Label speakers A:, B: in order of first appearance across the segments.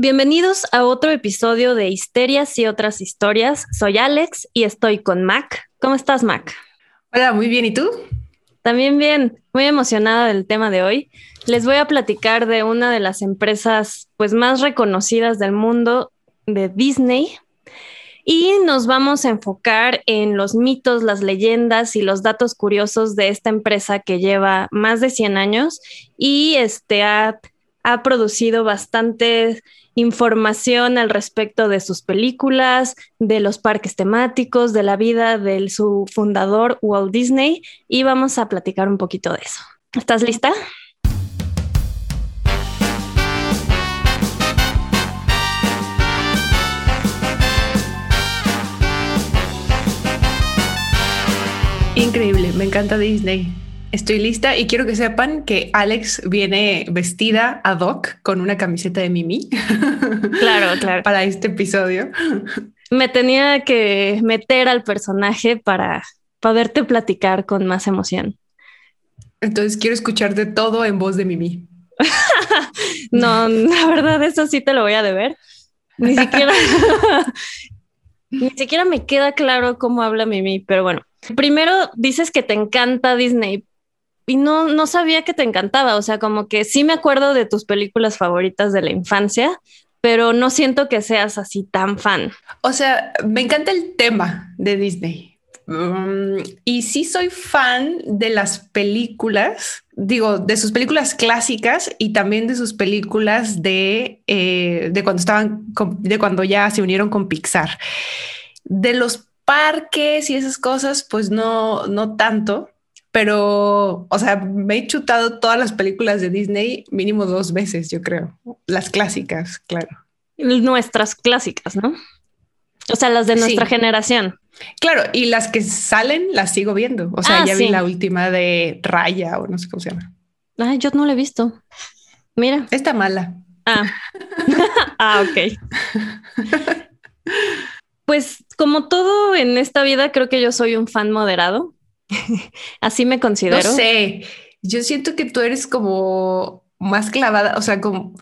A: Bienvenidos a otro episodio de Histerias y otras historias. Soy Alex y estoy con Mac. ¿Cómo estás, Mac?
B: Hola, muy bien. ¿Y tú?
A: También bien, muy emocionada del tema de hoy. Les voy a platicar de una de las empresas pues más reconocidas del mundo de Disney, y nos vamos a enfocar en los mitos, las leyendas y los datos curiosos de esta empresa que lleva más de 100 años y este ha, ha producido bastante información al respecto de sus películas, de los parques temáticos, de la vida de su fundador Walt Disney y vamos a platicar un poquito de eso. ¿Estás lista?
B: Increíble, me encanta Disney. Estoy lista y quiero que sepan que Alex viene vestida ad hoc con una camiseta de Mimi.
A: Claro, claro.
B: para este episodio.
A: Me tenía que meter al personaje para poderte platicar con más emoción.
B: Entonces quiero escucharte todo en voz de Mimi.
A: no, la verdad, eso sí te lo voy a deber. Ni siquiera, ni siquiera me queda claro cómo habla Mimi, pero bueno, Primero dices que te encanta Disney y no, no sabía que te encantaba, o sea, como que sí me acuerdo de tus películas favoritas de la infancia, pero no siento que seas así tan fan.
B: O sea, me encanta el tema de Disney. Mm, y sí soy fan de las películas, digo, de sus películas clásicas y también de sus películas de, eh, de cuando estaban, de cuando ya se unieron con Pixar. De los parques y esas cosas, pues no, no tanto, pero, o sea, me he chutado todas las películas de Disney mínimo dos veces, yo creo. Las clásicas, claro.
A: Nuestras clásicas, ¿no? O sea, las de nuestra generación.
B: Claro, y las que salen las sigo viendo. O sea, ah, ya vi la última de Raya o no sé cómo se llama.
A: Ah, yo no la he visto. Mira.
B: Está mala.
A: Ah, ah ok. Pues como todo en esta vida, creo que yo soy un fan moderado. Así me considero.
B: No sé, yo siento que tú eres como más clavada, o sea, como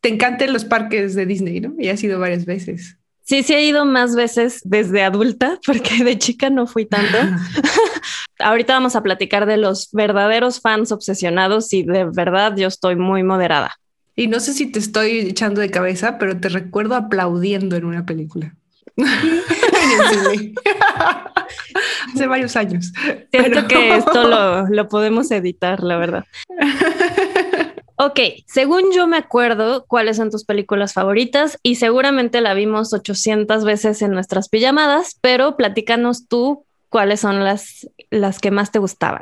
B: te encantan los parques de Disney, ¿no? Y has ido varias veces.
A: Sí, sí he ido más veces desde adulta, porque de chica no fui tanto. Ahorita vamos a platicar de los verdaderos fans obsesionados y de verdad yo estoy muy moderada.
B: Y no sé si te estoy echando de cabeza, pero te recuerdo aplaudiendo en una película. Hace varios años.
A: Siento que esto lo, lo podemos editar, la verdad. Ok, según yo me acuerdo cuáles son tus películas favoritas y seguramente la vimos 800 veces en nuestras pijamadas, pero platícanos tú cuáles son las, las que más te gustaban.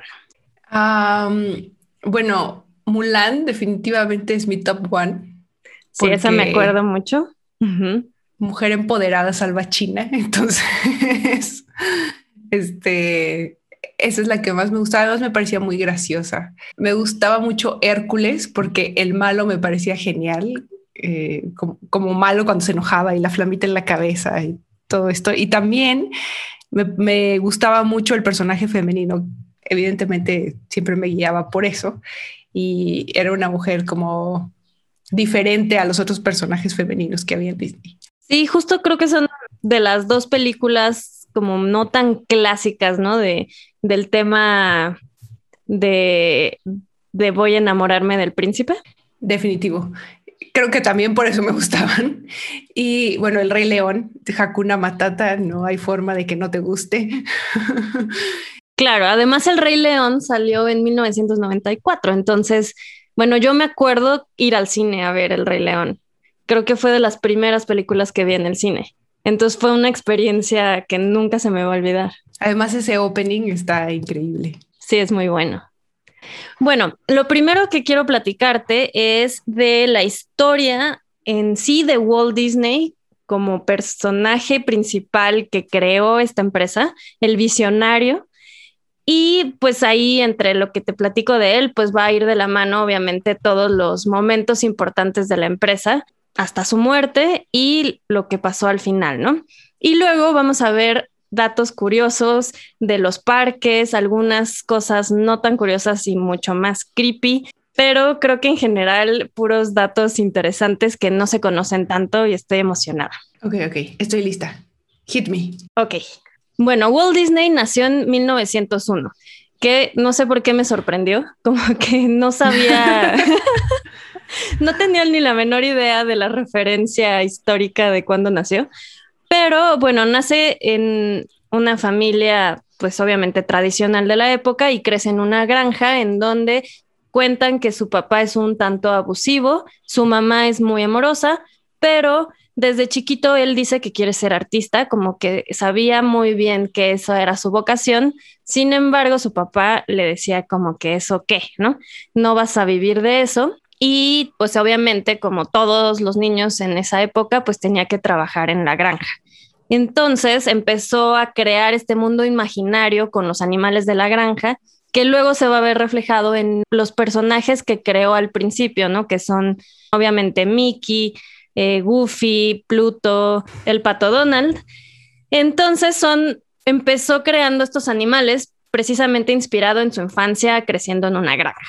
B: bueno, Mulan definitivamente es mi top one.
A: Sí, esa me acuerdo mucho
B: mujer empoderada salva China. Entonces, este, esa es la que más me gustaba. Además, me parecía muy graciosa. Me gustaba mucho Hércules porque el malo me parecía genial, eh, como, malo cuando se enojaba y la flamita en la cabeza y todo esto. Y también me, me gustaba mucho el personaje femenino. Evidentemente, siempre me guiaba por eso. Y era una mujer como diferente a los otros personajes femeninos que había en Disney.
A: Sí, justo creo que son de las dos películas como no tan clásicas, ¿no? De, del tema de, de voy a enamorarme del príncipe.
B: Definitivo. Creo que también por eso me gustaban. Y bueno, El Rey León, de Hakuna Matata, no hay forma de que no te guste.
A: Claro, además El Rey León salió en 1994, entonces, bueno, yo me acuerdo ir al cine a ver El Rey León creo que fue de las primeras películas que vi en el cine. Entonces fue una experiencia que nunca se me va a olvidar.
B: Además ese opening está increíble.
A: Sí, es muy bueno. Bueno, lo primero que quiero platicarte es de la historia en sí de Walt Disney como personaje principal que creó esta empresa, el visionario. Y pues ahí entre lo que te platico de él, pues va a ir de la mano obviamente todos los momentos importantes de la empresa hasta su muerte y lo que pasó al final, ¿no? Y luego vamos a ver datos curiosos de los parques, algunas cosas no tan curiosas y mucho más creepy. pero creo que en general puros datos interesantes que no se conocen tanto y estoy emocionada.
B: Ok, ok, estoy lista. Hit me.
A: Ok. Bueno, Walt Disney nació en 1901, que no sé por qué me sorprendió, como que no sabía, no tenía ni la menor idea de la referencia histórica de cuándo nació, pero bueno, nace en una familia pues obviamente tradicional de la época y crece en una granja en donde cuentan que su papá es un tanto abusivo, su mamá es muy amorosa, pero desde chiquito él dice que quiere ser artista, como que sabía muy bien que eso era su vocación. Sin embargo, su papá le decía como que eso qué, ¿no? No vas a vivir de eso. Y pues obviamente, como todos los niños en esa época, pues tenía que trabajar en la granja. Entonces empezó a crear este mundo imaginario con los animales de la granja que luego se va a ver reflejado en los personajes que creó al principio, ¿no? Que son obviamente Mickey, eh, Goofy, Pluto, el pato Donald. Entonces son, empezó creando estos animales precisamente inspirado en su infancia creciendo en una granja.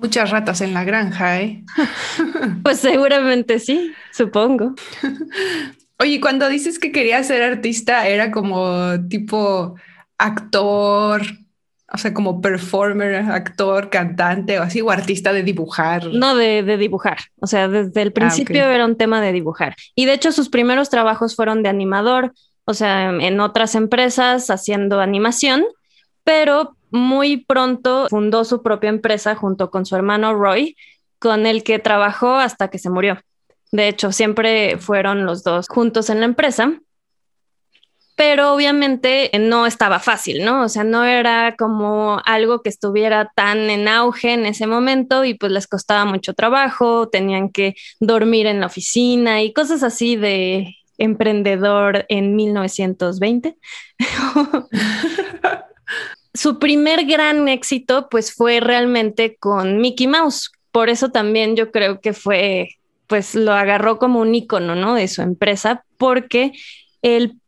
B: Muchas ratas en la granja, ¿eh?
A: pues seguramente sí, supongo.
B: Oye, cuando dices que quería ser artista, era como tipo actor, o sea, como performer, actor, cantante o así, o artista de dibujar.
A: No, de, dibujar. O sea, desde el ah, principio era un tema de dibujar. Y de hecho, sus primeros trabajos fueron de animador, o sea, en otras empresas haciendo animación, pero muy pronto fundó su propia empresa junto con su hermano Roy, con el que trabajó hasta que se murió. De hecho, siempre fueron los dos juntos en la empresa pero obviamente no estaba fácil, ¿no? O sea, no era como algo que estuviera tan en auge en ese momento y pues les costaba mucho trabajo, tenían que dormir en la oficina y cosas así de emprendedor en 1920. Su primer gran éxito pues fue realmente con Mickey Mouse, por eso también yo creo que fue pues lo agarró como un icono, ¿no? De su empresa, porque el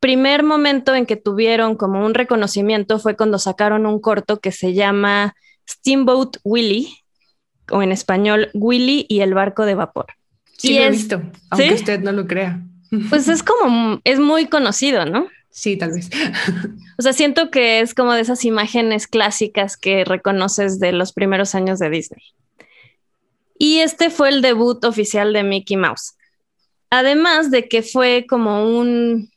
A: primer momento en que tuvieron como un reconocimiento fue cuando sacaron un corto que se llama Steamboat Willie, o en español Willy y el barco de vapor.
B: Sí, lo he visto, aunque usted no lo crea.
A: Pues es como, es muy conocido, ¿no?
B: Sí, tal vez.
A: O sea, siento que es como de esas imágenes clásicas que reconoces de los primeros años de Disney. Y este fue el debut oficial de Mickey Mouse. Además de que fue como un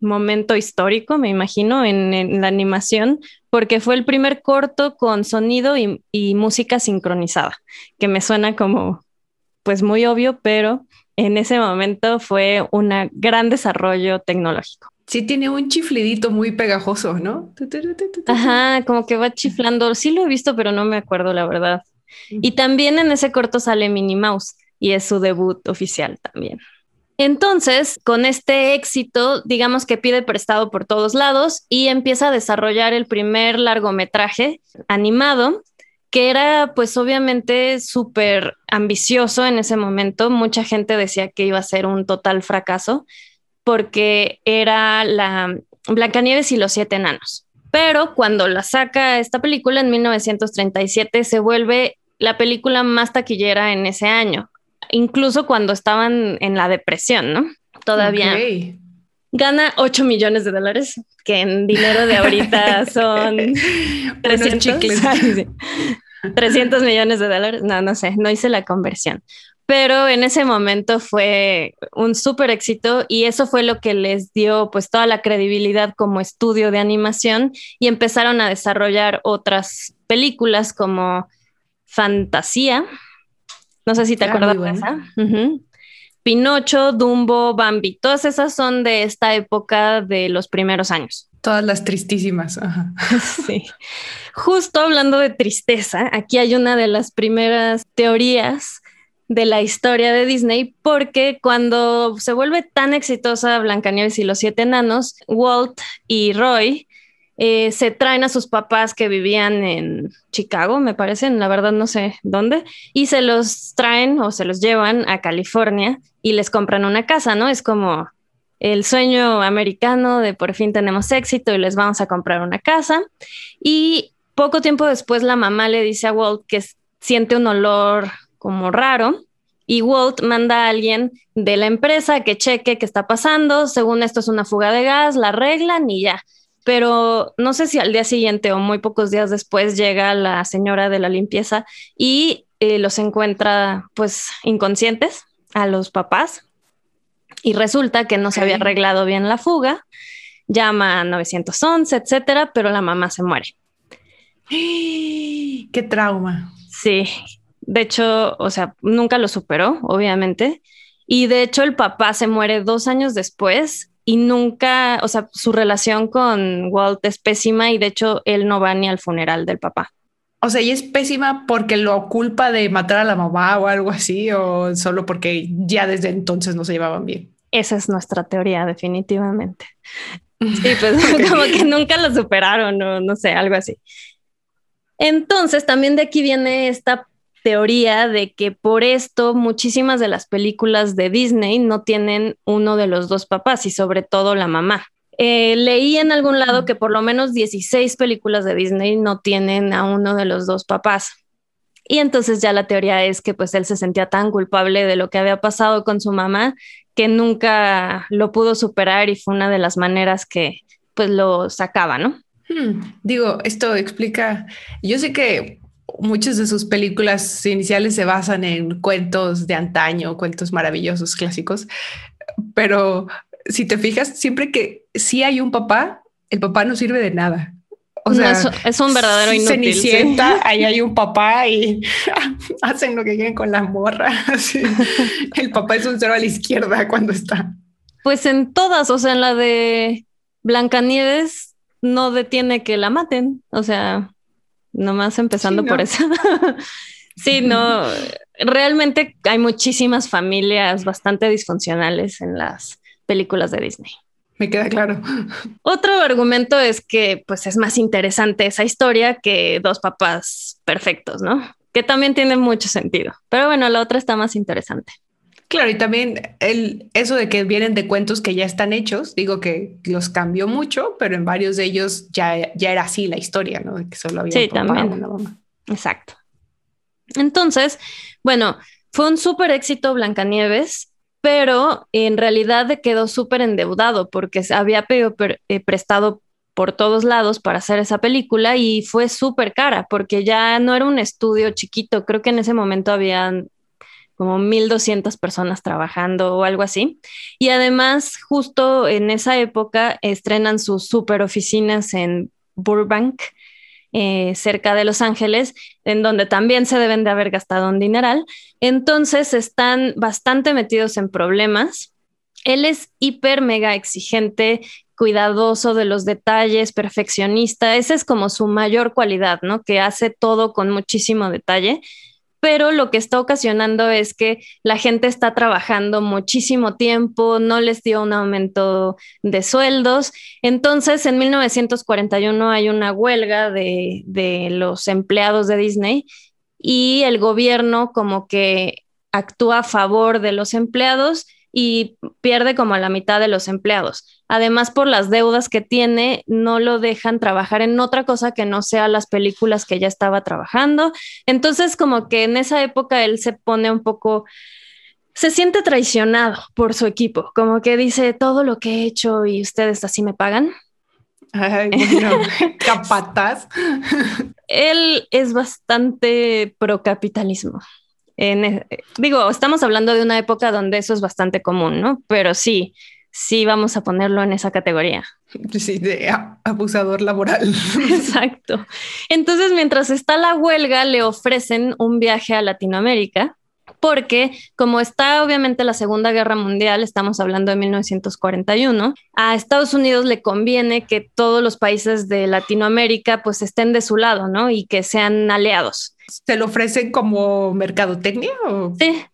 A: momento histórico, me imagino, en, la animación, porque fue el primer corto con sonido y, música sincronizada, que me suena como, pues muy obvio, pero en ese momento fue un gran desarrollo tecnológico.
B: Sí, tiene un chiflidito muy pegajoso, ¿no?
A: Ajá, como que va chiflando. Sí lo he visto, pero no me acuerdo la verdad. Y también en ese corto sale Minnie Mouse y es su debut oficial también. Entonces, con este éxito, digamos que pide prestado por todos lados y empieza a desarrollar el primer largometraje animado, que era pues obviamente súper ambicioso en ese momento. Mucha gente decía que iba a ser un total fracaso porque era la Blancanieves y los siete enanos. Pero cuando la saca esta película en 1937 se vuelve la película más taquillera en ese año incluso cuando estaban en la depresión, ¿no? Todavía. Gana 8 millones de dólares, que en dinero de ahorita son 300, 300 millones de dólares. No, no sé, no hice la conversión. Pero en ese momento fue un súper éxito y eso fue lo que les dio pues toda la credibilidad como estudio de animación y empezaron a desarrollar otras películas como Fantasía, no sé si te acuerdas de esa. Pinocho, Dumbo, Bambi, todas esas son de esta época de los primeros años.
B: Todas las tristísimas.
A: sí. Justo hablando de tristeza, aquí hay una de las primeras teorías de la historia de Disney, porque cuando se vuelve tan exitosa Blancanieves y los siete enanos, Walt y Roy eh, se traen a sus papás que vivían en Chicago, me parece, la verdad no sé dónde, y se los traen o se los llevan a California y les compran una casa, ¿no? Es como el sueño americano de por fin tenemos éxito y les vamos a comprar una casa. Y poco tiempo después la mamá le dice a Walt que siente un olor como raro y Walt manda a alguien de la empresa que cheque qué está pasando. Según esto es una fuga de gas, la arreglan y ya. Pero no sé si al día siguiente o muy pocos días después llega la señora de la limpieza y eh, los encuentra pues inconscientes a los papás. Y resulta que no se había arreglado bien la fuga. Llama a 911, etcétera, pero la mamá se muere.
B: ¡Qué trauma!
A: Sí, de hecho, o sea, nunca lo superó, obviamente. Y de hecho, el papá se muere dos años después y nunca, o sea, su relación con Walt es pésima y de hecho él no va ni al funeral del papá.
B: O sea, y es pésima porque lo culpa de matar a la mamá o algo así, o solo porque ya desde entonces no se llevaban bien.
A: Esa es nuestra teoría, definitivamente. Sí, pues como que nunca lo superaron o no sé, algo así. Entonces, también de aquí viene esta teoría de que por esto muchísimas de las películas de Disney no tienen uno de los dos papás y sobre todo la mamá. Eh, leí en algún lado que por lo menos 16 películas de Disney no tienen a uno de los dos papás. Y entonces ya la teoría es que pues él se sentía tan culpable de lo que había pasado con su mamá que nunca lo pudo superar y fue una de las maneras que pues lo sacaba, ¿no?
B: Hmm, digo, esto explica, yo sé que muchas de sus películas iniciales se basan en cuentos de antaño, cuentos maravillosos, clásicos, pero si te fijas, siempre que sí hay un papá, el papá no sirve de nada.
A: O sea, es, un verdadero inútil.
B: Cenicienta, ahí hay un papá y hacen lo que quieren con la morra. El papá es un cero a la izquierda cuando está.
A: Pues en todas, o sea, en la de Blancanieves no detiene que la maten. O sea, nomás empezando por eso. sí, no, realmente hay muchísimas familias bastante disfuncionales en las películas de Disney.
B: Me queda claro.
A: Otro argumento es que pues es más interesante esa historia que dos papás perfectos, ¿no? Que también tiene mucho sentido. Pero bueno, la otra está más interesante.
B: Claro, y también el, eso de que vienen de cuentos que ya están hechos, digo que los cambió mucho, pero en varios de ellos ya, ya era así la historia, ¿no? De que solo había
A: sí, también. Exacto. Entonces, bueno, fue un súper éxito Blancanieves, pero en realidad quedó súper endeudado porque se había pedido eh, prestado por todos lados para hacer esa película y fue súper cara porque ya no era un estudio chiquito, creo que en ese momento habían como 1.200 personas trabajando o algo así. Y además, justo en esa época, estrenan sus super oficinas en Burbank, eh, cerca de Los Ángeles, en donde también se deben de haber gastado un dineral. Entonces, están bastante metidos en problemas. Él es hiper, mega exigente, cuidadoso de los detalles, perfeccionista. Esa es como su mayor cualidad, ¿no? Que hace todo con muchísimo detalle pero lo que está ocasionando es que la gente está trabajando muchísimo tiempo, no les dio un aumento de sueldos. Entonces, en 1941 hay una huelga de, de los empleados de Disney y el gobierno como que actúa a favor de los empleados y pierde como a la mitad de los empleados. Además, por las deudas que tiene, no lo dejan trabajar en otra cosa que no sea las películas que ya estaba trabajando. Entonces, como que en esa época él se pone un poco, se siente traicionado por su equipo, como que dice todo lo que he hecho y ustedes así me pagan.
B: Ay, bueno, capataz.
A: él es bastante pro capitalismo. E, digo, estamos hablando de una época donde eso es bastante común, ¿no? Pero sí, sí vamos a ponerlo en esa categoría.
B: Sí, de abusador laboral.
A: Exacto. Entonces, mientras está la huelga, le ofrecen un viaje a Latinoamérica porque como está obviamente la Segunda Guerra Mundial, estamos hablando de 1941, a Estados Unidos le conviene que todos los países de Latinoamérica pues estén de su lado, ¿no? Y que sean aliados.
B: ¿Se lo ofrecen como mercadotecnia?
A: Sí.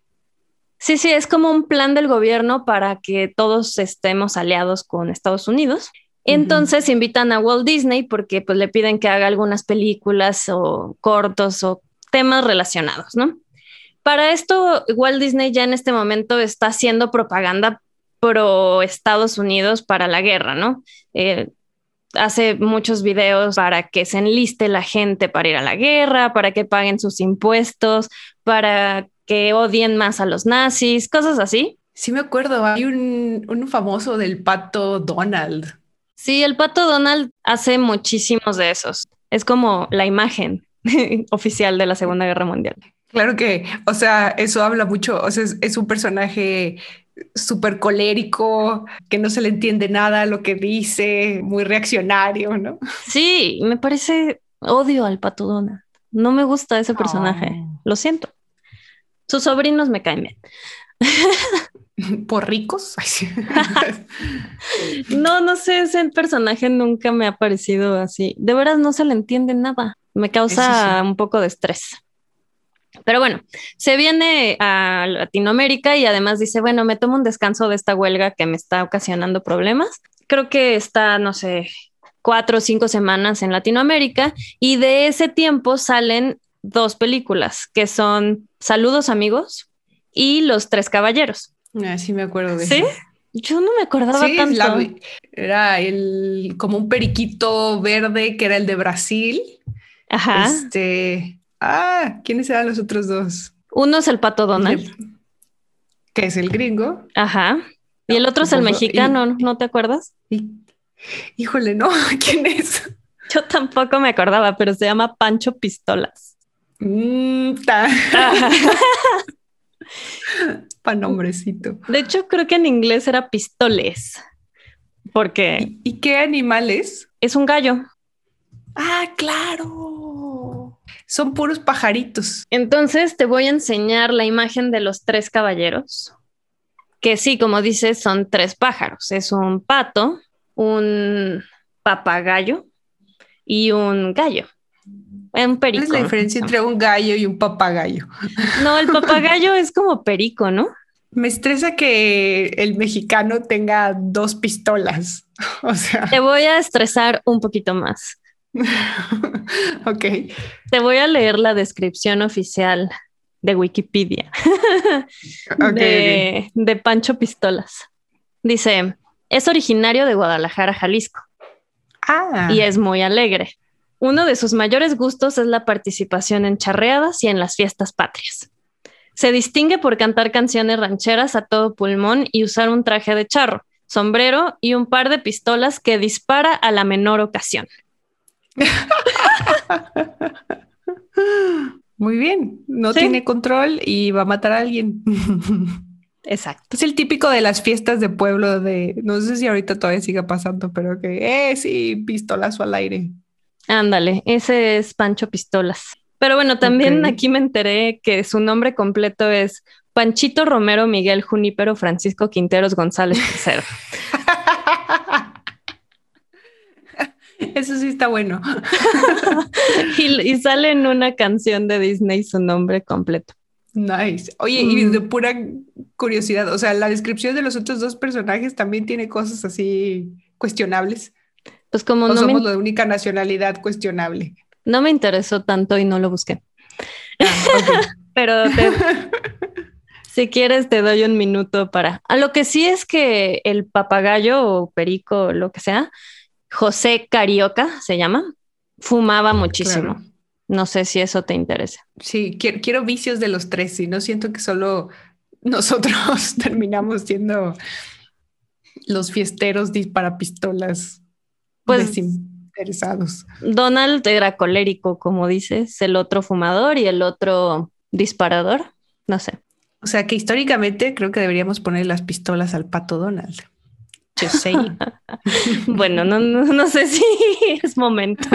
A: Sí, sí, es como un plan del gobierno para que todos estemos aliados con Estados Unidos. Entonces invitan a Walt Disney porque pues le piden que haga algunas películas o cortos o temas relacionados, ¿no? Para esto, Walt Disney ya en este momento está haciendo propaganda pro Estados Unidos para la guerra, ¿no? Eh, hace muchos videos para que se enliste la gente para ir a la guerra, para que paguen sus impuestos, para que odien más a los nazis, cosas así.
B: Sí, me acuerdo. Hay un, un famoso del pato Donald.
A: Sí, el pato Donald hace muchísimos de esos. Es como la imagen oficial de la Segunda Guerra Mundial.
B: Claro que, o sea, eso habla mucho, o sea, es, un personaje súper colérico, que no se le entiende nada lo que dice, muy reaccionario, ¿no?
A: Sí, me parece odio al Pato Donald. No me gusta ese personaje, oh. lo siento. Sus sobrinos me caen bien.
B: ¿Por ricos?
A: no, no sé, ese personaje nunca me ha parecido así. De veras no se le entiende nada. Me causa un poco de estrés. Pero bueno, se viene a Latinoamérica y además dice, bueno, me tomo un descanso de esta huelga que me está ocasionando problemas. Creo que está, no sé, cuatro o cinco semanas en Latinoamérica y de ese tiempo salen dos películas que son Saludos amigos y Los Tres Caballeros.
B: Ah, sí me acuerdo de
A: ¿Sí? Yo no me acordaba tanto.
B: era el como un periquito verde que era el de Brasil.
A: Ajá.
B: Este, Ah, ¿quiénes eran los otros dos?
A: Uno es el pato Donald.
B: Que es el gringo.
A: Ajá. Y el otro es el mexicano, ¿no te acuerdas?
B: híjole, no, ¿quién es?
A: Yo tampoco me acordaba, pero se llama Pancho Pistolas.
B: Mm, Pa nombrecito.
A: De hecho, creo que en inglés era pistoles. Porque.
B: ¿Y, ¿Y qué animal es?
A: Es un gallo.
B: Ah, claro son puros pajaritos.
A: Entonces te voy a enseñar la imagen de los tres caballeros, que sí, como dices, son tres pájaros. Es un pato, un papagayo y un gallo. Un perico.
B: ¿Cuál es la diferencia entre un gallo y un papagayo?
A: No, el papagayo es como perico, ¿no?
B: Me estresa que el mexicano tenga dos pistolas. O sea.
A: Te voy a estresar un poquito más.
B: ok.
A: Te voy a leer la descripción oficial de Wikipedia de, Pancho Pistolas. Dice, es originario de Guadalajara, Jalisco.
B: Ah.
A: Y es muy alegre. Uno de sus mayores gustos es la participación en charreadas y en las fiestas patrias. Se distingue por cantar canciones rancheras a todo pulmón y usar un traje de charro, sombrero y un par de pistolas que dispara a la menor ocasión.
B: Muy bien, no tiene control y va a matar a alguien.
A: Exacto.
B: Es el típico de las fiestas de pueblo de, no sé si ahorita todavía sigue pasando, pero que, eh, sí, pistolazo al aire.
A: Ándale, ese es Pancho Pistolas. Pero bueno, también aquí me enteré que su nombre completo es Panchito Romero Miguel Junípero Francisco Quinteros González III.
B: Eso sí está bueno.
A: y, sale en una canción de Disney su nombre completo.
B: Nice. Oye, y mm. de pura curiosidad, o sea, la descripción de los otros dos personajes también tiene cosas así cuestionables.
A: Pues como no
B: somos de única nacionalidad cuestionable.
A: No me interesó tanto y no lo busqué. Ah, Pero si quieres te doy un minuto para. A lo que sí es que el papagayo o perico o lo que sea José Carioca se llama, fumaba muchísimo. No sé si eso te interesa.
B: Sí, quiero, vicios de los tres y no siento que solo nosotros terminamos siendo los fiesteros para pistolas pues, desinteresados.
A: Donald era colérico, como dices, el otro fumador y el otro disparador. No sé.
B: O sea que históricamente creo que deberíamos poner las pistolas al pato Donald.
A: Bueno, no, no, sé si es momento.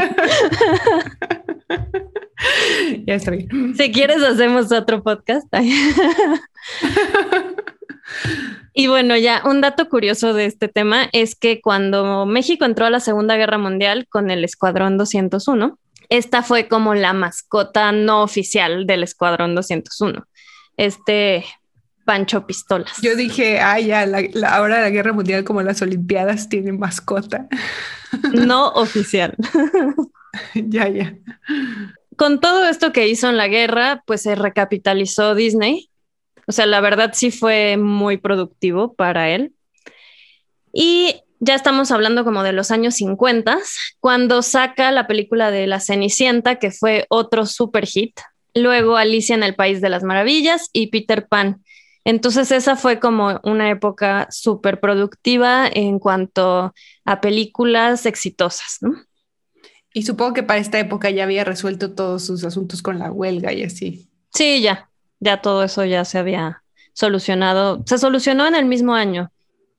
B: ya está bien.
A: Si quieres, hacemos otro podcast. y bueno, ya un dato curioso de este tema es que cuando México entró a la Segunda Guerra Mundial con el Escuadrón 201, esta fue como la mascota no oficial del Escuadrón 201. Este Pancho Pistolas.
B: Yo dije, ah, ya, la, ahora la guerra mundial como las Olimpiadas tienen mascota.
A: No oficial.
B: ya, ya.
A: Con todo esto que hizo en la guerra, pues se recapitalizó Disney. O sea, la verdad sí fue muy productivo para él. Y ya estamos hablando como de los años 50, cuando saca la película de La Cenicienta, que fue otro super hit. Luego Alicia en el País de las Maravillas y Peter Pan. Entonces esa fue como una época súper productiva en cuanto a películas exitosas, ¿no?
B: Y supongo que para esta época ya había resuelto todos sus asuntos con la huelga y así.
A: Sí, ya, ya todo eso ya se había solucionado. Se solucionó en el mismo año,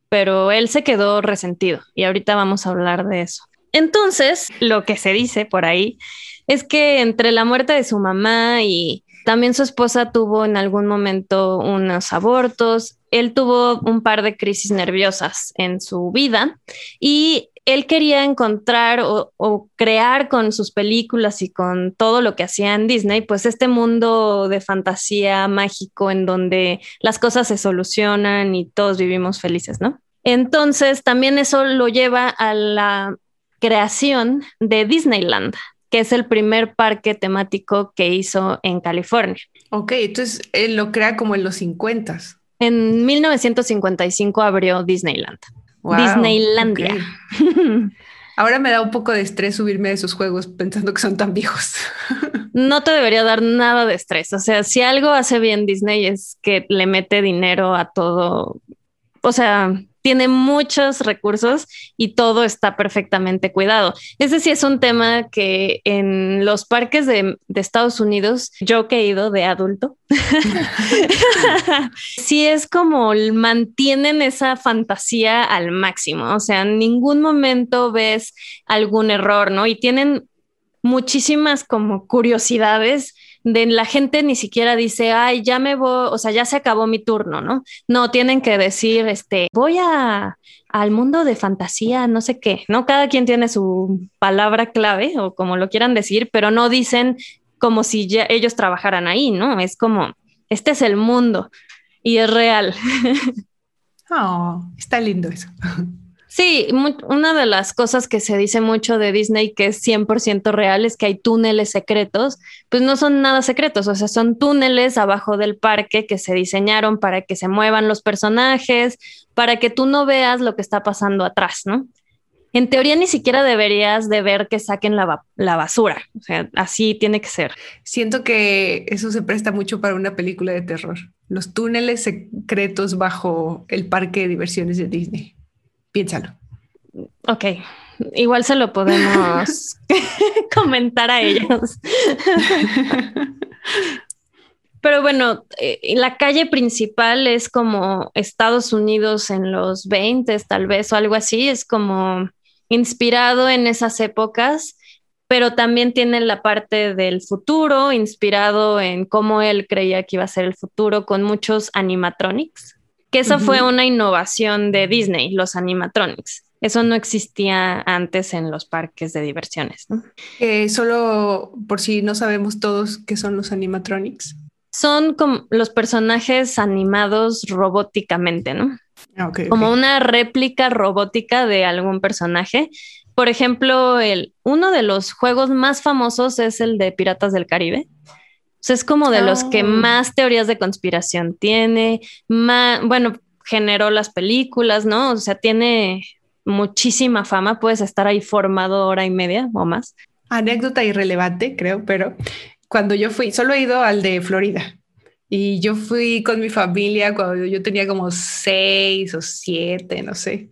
A: pero él se quedó resentido y ahorita vamos a hablar de eso. Entonces, lo que se dice por ahí es que entre la muerte de su mamá y también su esposa tuvo en algún momento unos abortos, él tuvo un par de crisis nerviosas en su vida y él quería encontrar o, crear con sus películas y con todo lo que hacía en Disney, pues este mundo de fantasía mágico en donde las cosas se solucionan y todos vivimos felices, ¿no? Entonces, también eso lo lleva a la creación de Disneyland, que es el primer parque temático que hizo en California.
B: Ok, entonces él lo crea como en los 50.
A: En 1955 abrió Disneyland. Disneylandia.
B: Ahora me da un poco de estrés subirme a esos juegos pensando que son tan viejos.
A: no te debería dar nada de estrés. O sea, si algo hace bien Disney es que le mete dinero a todo. O sea, tiene muchos recursos y todo está perfectamente cuidado. Ese sí es un tema que en los parques de, Estados Unidos, yo que he ido de adulto, sí es como mantienen esa fantasía al máximo. O sea, en ningún momento ves algún error, ¿no? Y tienen muchísimas como curiosidades de la gente ni siquiera dice, ay, ya me voy, o sea, ya se acabó mi turno, ¿no? No, tienen que decir, este, voy a, al mundo de fantasía, no sé qué, ¿no? Cada quien tiene su palabra clave o como lo quieran decir, pero no dicen como si ellos trabajaran ahí, ¿no? Es como, este es el mundo y es real.
B: Oh, está lindo eso.
A: Sí, una de las cosas que se dice mucho de Disney que es 100% real es que hay túneles secretos, pues no son nada secretos, o sea, son túneles abajo del parque que se diseñaron para que se muevan los personajes, para que tú no veas lo que está pasando atrás, ¿no? En teoría ni siquiera deberías de ver que saquen la, la basura, o sea, así tiene que ser.
B: Siento que eso se presta mucho para una película de terror, los túneles secretos bajo el parque de diversiones de Disney. Piénsalo.
A: Ok, igual se lo podemos comentar a ellos. Pero bueno, eh, la calle principal es como Estados Unidos en los 20, tal vez, o algo así, es como inspirado en esas épocas, pero también tiene la parte del futuro, inspirado en cómo él creía que iba a ser el futuro, con muchos animatronics que esa fue una innovación de Disney, los animatronics. Eso no existía antes en los parques de diversiones. ¿no?
B: solo por si no sabemos todos qué son los animatronics.
A: Son como los personajes animados robóticamente, ¿no? Ah, como una réplica robótica de algún personaje. Por ejemplo, el, uno de los juegos más famosos es el de Piratas del Caribe es como de los que oh. más teorías de conspiración tiene, más, bueno, generó las películas, ¿no? O sea, tiene muchísima fama, puedes estar ahí formado hora y media o más.
B: Anécdota irrelevante, creo, pero cuando yo fui, solo he ido al de Florida y yo fui con mi familia cuando yo tenía como seis o siete, no sé.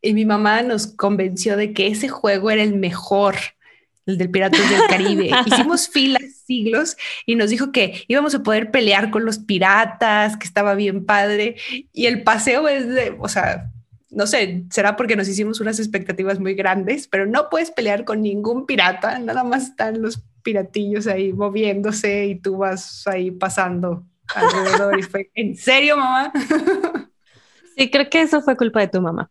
B: Y mi mamá nos convenció de que ese juego era el mejor el del Piratas del Caribe. Hicimos filas siglos y nos dijo que íbamos a poder pelear con los piratas, que estaba bien padre. Y el paseo es de, o sea, no sé, será porque nos hicimos unas expectativas muy grandes, pero no puedes pelear con ningún pirata, nada más están los piratillos ahí moviéndose y tú vas ahí pasando alrededor. y fue, ¿en serio, mamá?
A: Sí, creo que eso fue culpa de tu mamá.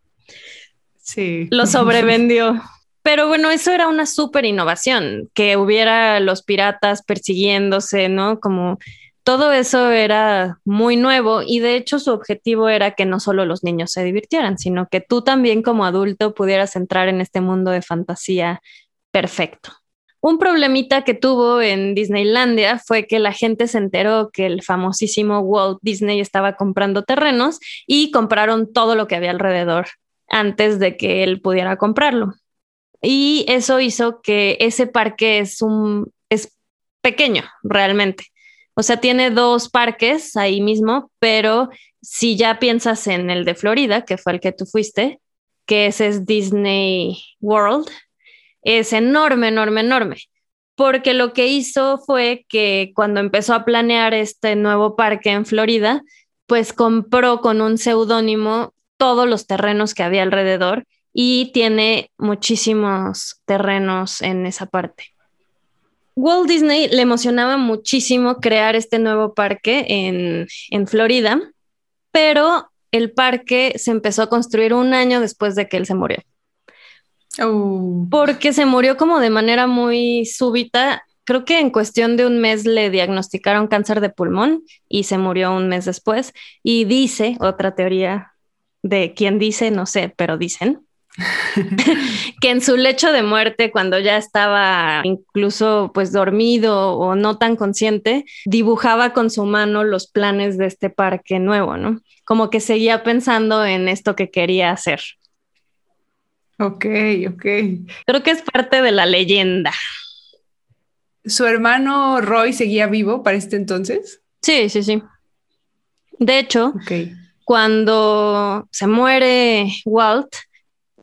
B: Sí.
A: Lo sobrevendió. Pero bueno, eso era una súper innovación, que hubiera los piratas persiguiéndose, ¿no? Como todo eso era muy nuevo y de hecho su objetivo era que no solo los niños se divirtieran, sino que tú también como adulto pudieras entrar en este mundo de fantasía perfecto. Un problemita que tuvo en Disneylandia fue que la gente se enteró que el famosísimo Walt Disney estaba comprando terrenos y compraron todo lo que había alrededor antes de que él pudiera comprarlo. Y eso hizo que ese parque es un es pequeño realmente. O sea, tiene dos parques ahí mismo, pero si ya piensas en el de Florida, que fue el que tú fuiste, que ese es Disney World, es enorme, enorme, enorme. Porque lo que hizo fue que cuando empezó a planear este nuevo parque en Florida, pues compró con un seudónimo todos los terrenos que había alrededor y tiene muchísimos terrenos en esa parte. Walt Disney le emocionaba muchísimo crear este nuevo parque en, en Florida, pero el parque se empezó a construir un año después de que él se murió.
B: Oh.
A: Porque se murió como de manera muy súbita. Creo que en cuestión de un mes le diagnosticaron cáncer de pulmón y se murió un mes después. Y dice, otra teoría de quién dice, no sé, pero dicen, que en su lecho de muerte, cuando ya estaba incluso pues dormido o no tan consciente, dibujaba con su mano los planes de este parque nuevo, ¿no? Como que seguía pensando en esto que quería hacer.
B: Ok, ok.
A: Creo que es parte de la leyenda.
B: ¿Su hermano Roy seguía vivo para este entonces?
A: Sí, sí, sí. De hecho,
B: Ok.
A: cuando se muere Walt,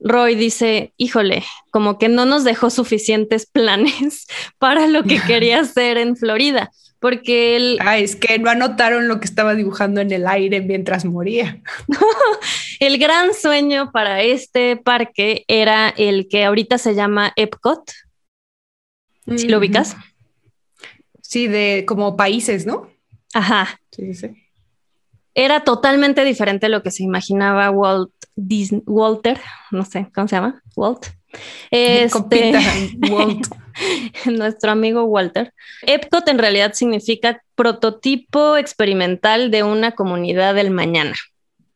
A: Roy dice, híjole, como que no nos dejó suficientes planes para lo que quería hacer en Florida, porque él,
B: Ah, es que no anotaron lo que estaba dibujando en el aire mientras moría.
A: el gran sueño para este parque era el que ahorita se llama Epcot, si lo ubicas.
B: Sí, de como países, ¿no?
A: Ajá,
B: Sí, sí, sí.
A: Era totalmente diferente a lo que se imaginaba Walt Disney, Walter, no sé, ¿cómo se llama? Walt. Este,
B: Walt.
A: nuestro amigo Walter. Epcot en realidad significa prototipo experimental de una comunidad del mañana,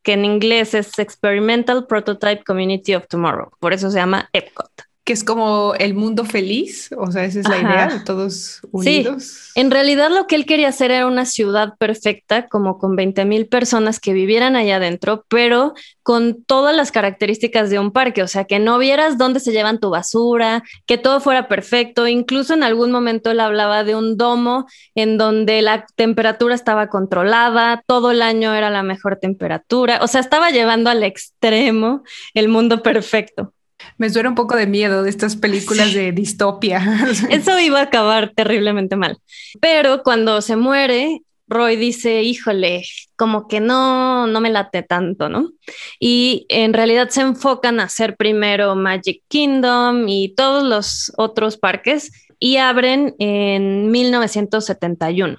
A: que en inglés es Experimental Prototype Community of Tomorrow. Por eso se llama Epcot.
B: Que es como el mundo feliz, o sea, esa es la
A: Ajá.
B: idea de todos unidos.
A: En realidad lo que él quería hacer era una ciudad perfecta, como con 20 mil personas que vivieran allá adentro, pero con todas las características de un parque, o sea, que no vieras dónde se llevan tu basura, que todo fuera perfecto. Incluso en algún momento él hablaba de un domo en donde la temperatura estaba controlada, todo el año era la mejor temperatura, o sea, estaba llevando al extremo el mundo perfecto.
B: Me suena un poco de miedo de estas películas de distopia.
A: Eso iba a acabar terriblemente mal. Pero cuando se muere, Roy dice, híjole, como que no, no me late tanto, ¿no? Y en realidad se enfocan a hacer primero Magic Kingdom y todos los otros parques y abren en 1971.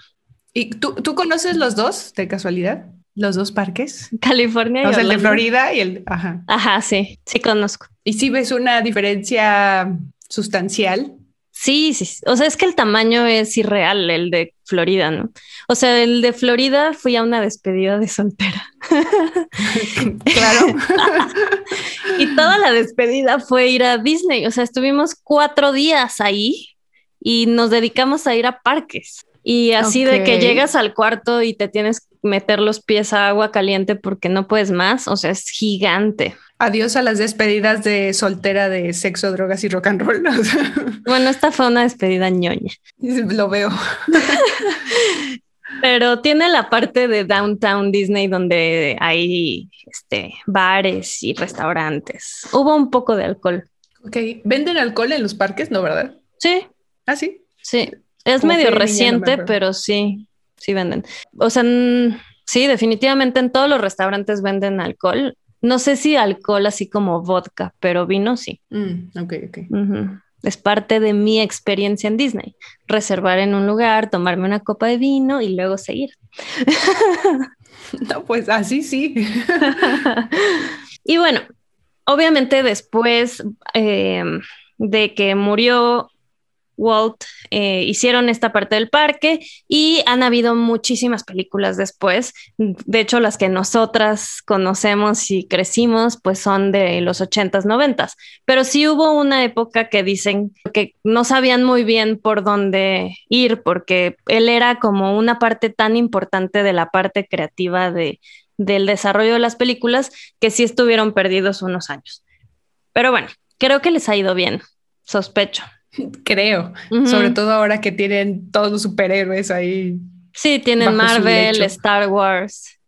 B: ¿Y tú, tú conoces los dos de casualidad? ¿Los dos parques?
A: California y
B: O sea, el de. Florida y el... Ajá.
A: Ajá, sí, sí conozco.
B: ¿Y si ves una diferencia sustancial?
A: Sí, sí, sí. o sea, es que el tamaño es irreal, el de Florida, ¿no? O sea, el de Florida fui a una despedida de soltera.
B: claro.
A: Y toda la despedida fue ir a Disney. O sea, estuvimos cuatro días ahí y nos dedicamos a ir a parques. Y así de que llegas al cuarto y te tienes que meter los pies a agua caliente porque no puedes más. O sea, es gigante.
B: Adiós a las despedidas de soltera de sexo, drogas y rock and roll. O sea,
A: Bueno, esta fue una despedida ñoña.
B: Lo veo.
A: Pero tiene la parte de Downtown Disney donde hay este, bares y restaurantes. Hubo un poco de alcohol.
B: Ok. ¿Venden alcohol en los parques? No, ¿verdad?
A: Sí,
B: Ah, sí.
A: Sí, es
B: Como
A: medio
B: no
A: reciente, pero sí, sí venden. O sea, sí, definitivamente en todos los restaurantes venden alcohol. No sé si alcohol así como vodka, pero vino sí.
B: Mm, ok, ok.
A: Es parte de mi experiencia en Disney. Reservar en un lugar, tomarme una copa de vino y luego seguir.
B: No, pues así sí.
A: y bueno, obviamente después eh, de que murió Walt, eh, hicieron esta parte del parque y han habido muchísimas películas después. De hecho, las que nosotras conocemos y crecimos, pues son de los 80s, 90s. Pero sí hubo una época que dicen que no sabían muy bien por dónde ir, porque él era como una parte tan importante de la parte creativa de, del desarrollo de las películas que sí estuvieron perdidos unos años. Pero bueno, creo que les ha ido bien, sospecho.
B: Creo, sobre todo ahora que tienen todos los superhéroes ahí.
A: Sí, tienen Marvel, Star Wars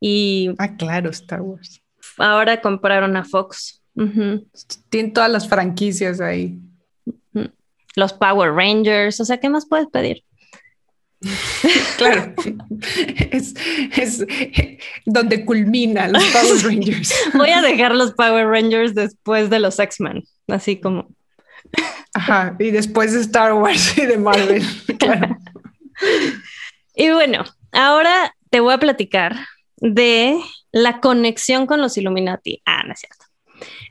A: y...
B: Ah, claro, Star Wars.
A: Ahora compraron a Fox.
B: Tienen todas las franquicias ahí.
A: Los Power Rangers, o sea, ¿qué más puedes pedir?
B: claro, es, donde culmina los Power Rangers.
A: Voy a dejar los Power Rangers después de los X-Men, así como.
B: Ajá, y después de Star Wars y de Marvel, claro.
A: Y bueno, ahora te voy a platicar de la conexión con los Illuminati. Ah, no es cierto.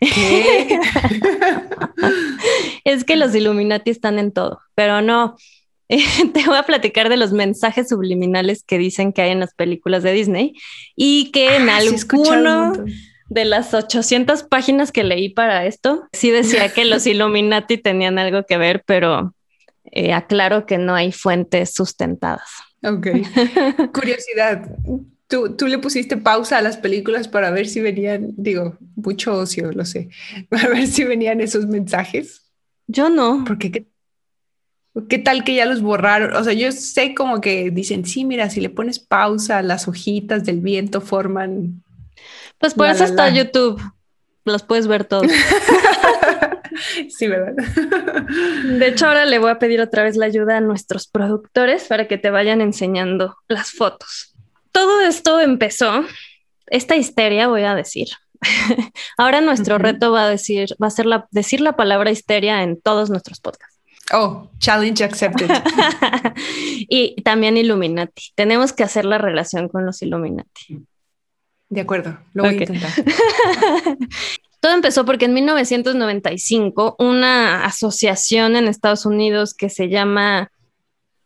A: es que los Illuminati están en todo, pero no. te voy a platicar de los mensajes subliminales que dicen que hay en las películas de Disney y que en ah, alguno de las 800 páginas que leí para esto, sí decía que los Illuminati tenían algo que ver, pero eh, aclaro que no hay fuentes sustentadas.
B: Ok. Curiosidad. ¿Tú, ¿Tú, le pusiste pausa a las películas para ver si venían, digo, mucho ocio, lo sé, para ver si venían esos mensajes?
A: Yo no.
B: Porque qué, qué tal que ya los borraron. O sea, yo sé como que dicen, sí, mira, si le pones pausa, las hojitas del viento forman.
A: Pues por eso está YouTube. Los puedes ver todos.
B: sí, ¿verdad?
A: De hecho, ahora le voy a pedir otra vez la ayuda a nuestros productores para que te vayan enseñando las fotos todo esto empezó, esta histeria, voy a decir. Ahora nuestro reto va a decir, va a ser la, decir la palabra histeria en todos nuestros podcasts.
B: Oh, challenge accepted.
A: y también Illuminati. Tenemos que hacer la relación con los Illuminati.
B: De acuerdo, lo voy a intentar.
A: Todo empezó porque en 1995 una asociación en Estados Unidos que se llama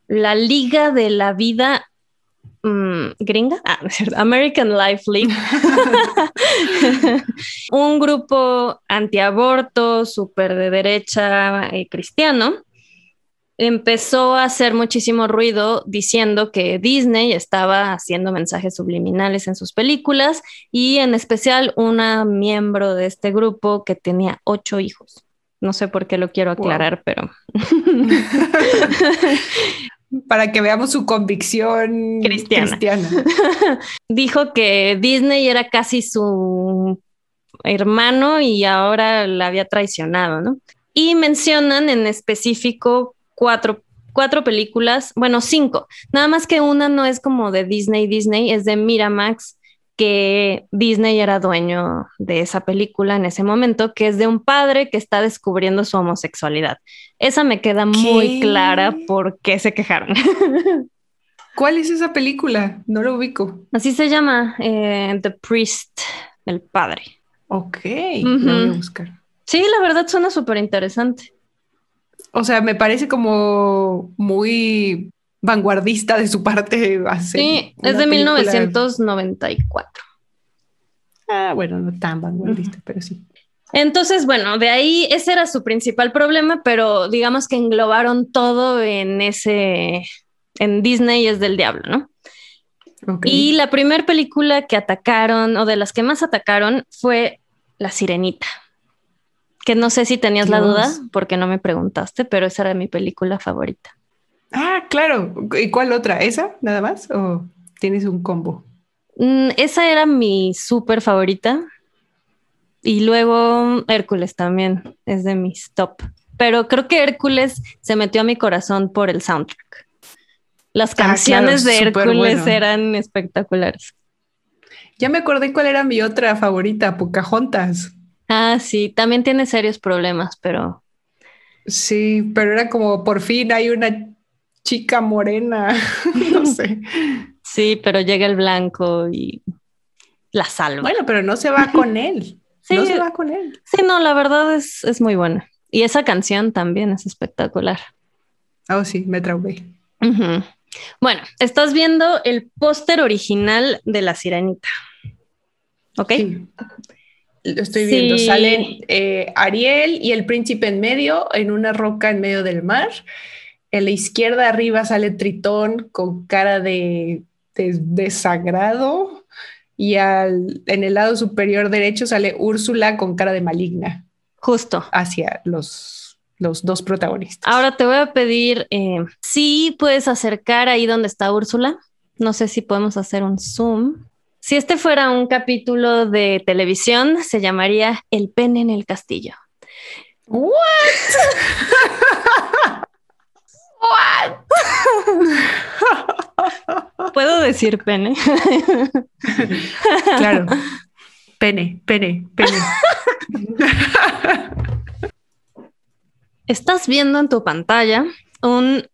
A: la Liga de la Vida Mm, gringa, ah, American Life League, un grupo antiaborto, súper de derecha y cristiano, empezó a hacer muchísimo ruido diciendo que Disney estaba haciendo mensajes subliminales en sus películas y en especial una miembro de este grupo que tenía ocho hijos. No sé por qué lo quiero aclarar, pero...
B: para que veamos su convicción cristiana.
A: Dijo que Disney era casi su hermano y ahora la había traicionado, ¿no? Y mencionan en específico cuatro, cuatro películas, bueno, cinco, nada más que una no es como de Disney, Disney, es de Miramax que Disney era dueño de esa película en ese momento, que es de un padre que está descubriendo su homosexualidad. Esa me queda muy clara por qué se quejaron.
B: ¿Cuál es esa película? No lo ubico.
A: Así se llama, eh, The Priest, el padre.
B: Ok, lo voy a buscar.
A: Sí, la verdad suena súper interesante.
B: O sea, me parece como muy vanguardista de su parte.
A: Sí, es de 1994.
B: Ah, bueno, no tan vanguardista, pero sí.
A: Entonces, bueno, de ahí ese era su principal problema, pero digamos que englobaron todo en ese, en Disney es del diablo, ¿no? Y la primera película que atacaron, o de las que más atacaron, fue La Sirenita. Que no sé si tenías la duda, porque no me preguntaste, pero esa era mi película favorita.
B: Ah, claro. ¿Y cuál otra? ¿Esa nada más? ¿O tienes un combo?
A: Mm, esa era mi súper favorita. Y luego Hércules también es de mis top. Pero creo que Hércules se metió a mi corazón por el soundtrack. Las ah, canciones de Hércules eran espectaculares.
B: Ya me acordé cuál era mi otra favorita, Pocahontas.
A: Ah, sí, también tiene serios problemas, pero.
B: Sí, pero era como por fin hay una chica morena, no sé.
A: Sí, pero llega el blanco y la salva.
B: Bueno, pero no se va con él. Sí, no se va con él.
A: Sí, no, la verdad es, es muy buena. Y esa canción también es espectacular.
B: Oh, sí, me traumé.
A: Bueno, estás viendo el póster original de La Sirenita. ¿Ok? Sí.
B: Lo estoy viendo. Salen eh, Ariel y el príncipe en medio, en una roca en medio del mar en la izquierda arriba sale Tritón con cara de, de, sagrado y al, en el lado superior derecho sale Úrsula con cara de maligna.
A: Justo.
B: Hacia los, los dos protagonistas.
A: Ahora te voy a pedir eh, si puedes acercar ahí donde está Úrsula. No sé si podemos hacer un zoom. Si este fuera un capítulo de televisión, se llamaría El pene en el castillo.
B: What? What?
A: ¿Puedo decir pene?
B: claro. Pene, pene, pene.
A: Estás viendo en tu pantalla un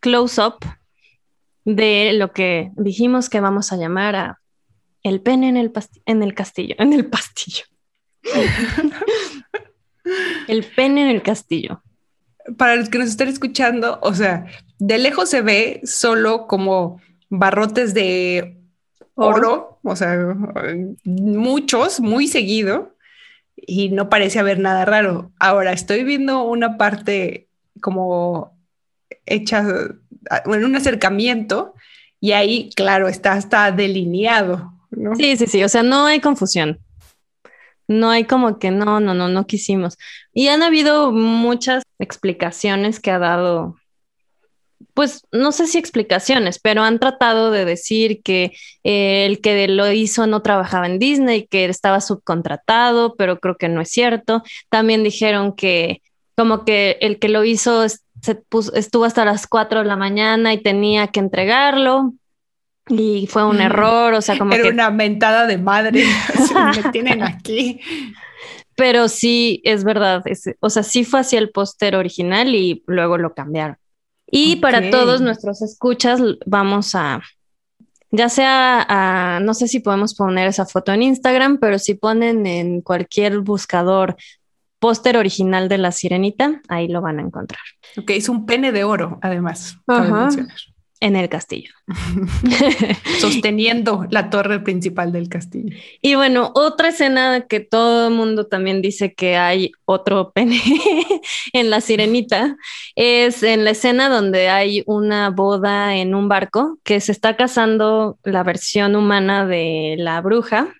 A: close-up de lo que dijimos que vamos a llamar a el pene en el, en el castillo, en el pastillo. el pene en el castillo.
B: Para los que nos estén escuchando, o sea, de lejos se ve solo como barrotes de oro, o sea, muchos, muy seguido, y no parece haber nada raro. Ahora estoy viendo una parte como hecha en un acercamiento y ahí, claro, está hasta delineado. ¿No?
A: Sí, sí, sí, o sea, no hay confusión. No hay como que no, no, no, no quisimos. Y han habido muchas explicaciones que ha dado pues no sé si explicaciones, pero han tratado de decir que eh, el que lo hizo no trabajaba en Disney, que estaba subcontratado, pero creo que no es cierto. También dijeron que como que el que lo hizo estuvo hasta las 4 de la mañana y tenía que entregarlo. Y fue un error, o sea, como
B: Era una mentada de madre, me tienen aquí.
A: Pero sí, es verdad, o sea, sí fue así el póster original y luego lo cambiaron. Y para todos nuestros escuchas, vamos a, ya sea, a, no sé si podemos poner esa foto en Instagram, pero si ponen en cualquier buscador póster original de la sirenita, ahí lo van a encontrar.
B: Ok, es un pene de oro, además
A: en el castillo.
B: Sosteniendo la torre principal del castillo.
A: Y bueno, otra escena que todo el mundo también dice que hay otro pene en la sirenita es en la escena donde hay una boda en un barco que se está casando la versión humana de la bruja,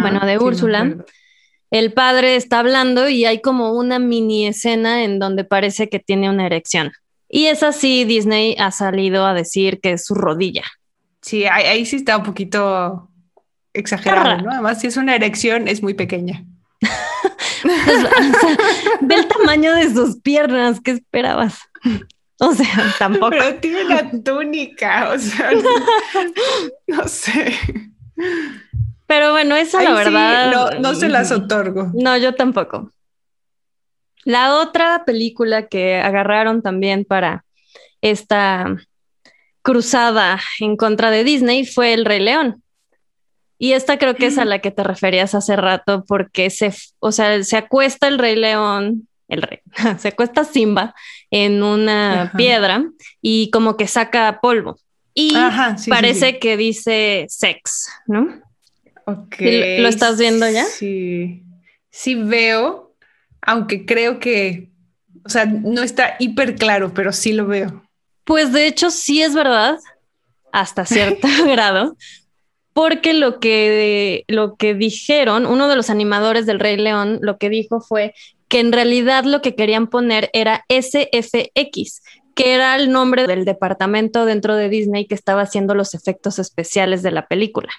A: bueno, de Úrsula. El padre está hablando y hay como una mini escena en donde parece que tiene una erección. Y es así, Disney ha salido a decir que es su rodilla.
B: Sí, ahí, sí está un poquito exagerado, ¿no? Además, si es una erección, es muy pequeña.
A: Pues, del tamaño de sus piernas, ¿qué esperabas? O sea, tampoco.
B: Pero tiene una túnica, o sea, no, sé.
A: Pero bueno, eso la verdad.
B: no, no se las otorgo.
A: No, yo tampoco. La otra película que agarraron también para esta cruzada en contra de Disney fue El Rey León. Y esta creo que es a la que te referías hace rato porque se, o sea, se acuesta el Rey León, el rey, se acuesta Simba en una piedra y como que saca polvo. Y parece que dice sex, ¿no?
B: Ok.
A: ¿Lo estás viendo ya?
B: Sí. Sí veo, aunque creo que, o sea, no está hiper claro, pero sí lo veo.
A: Pues de hecho sí es verdad, hasta cierto grado, porque lo que, lo que dijeron, uno de los animadores del Rey León, lo que dijo fue que en realidad lo que querían poner era SFX, que era el nombre del departamento dentro de Disney que estaba haciendo los efectos especiales de la película.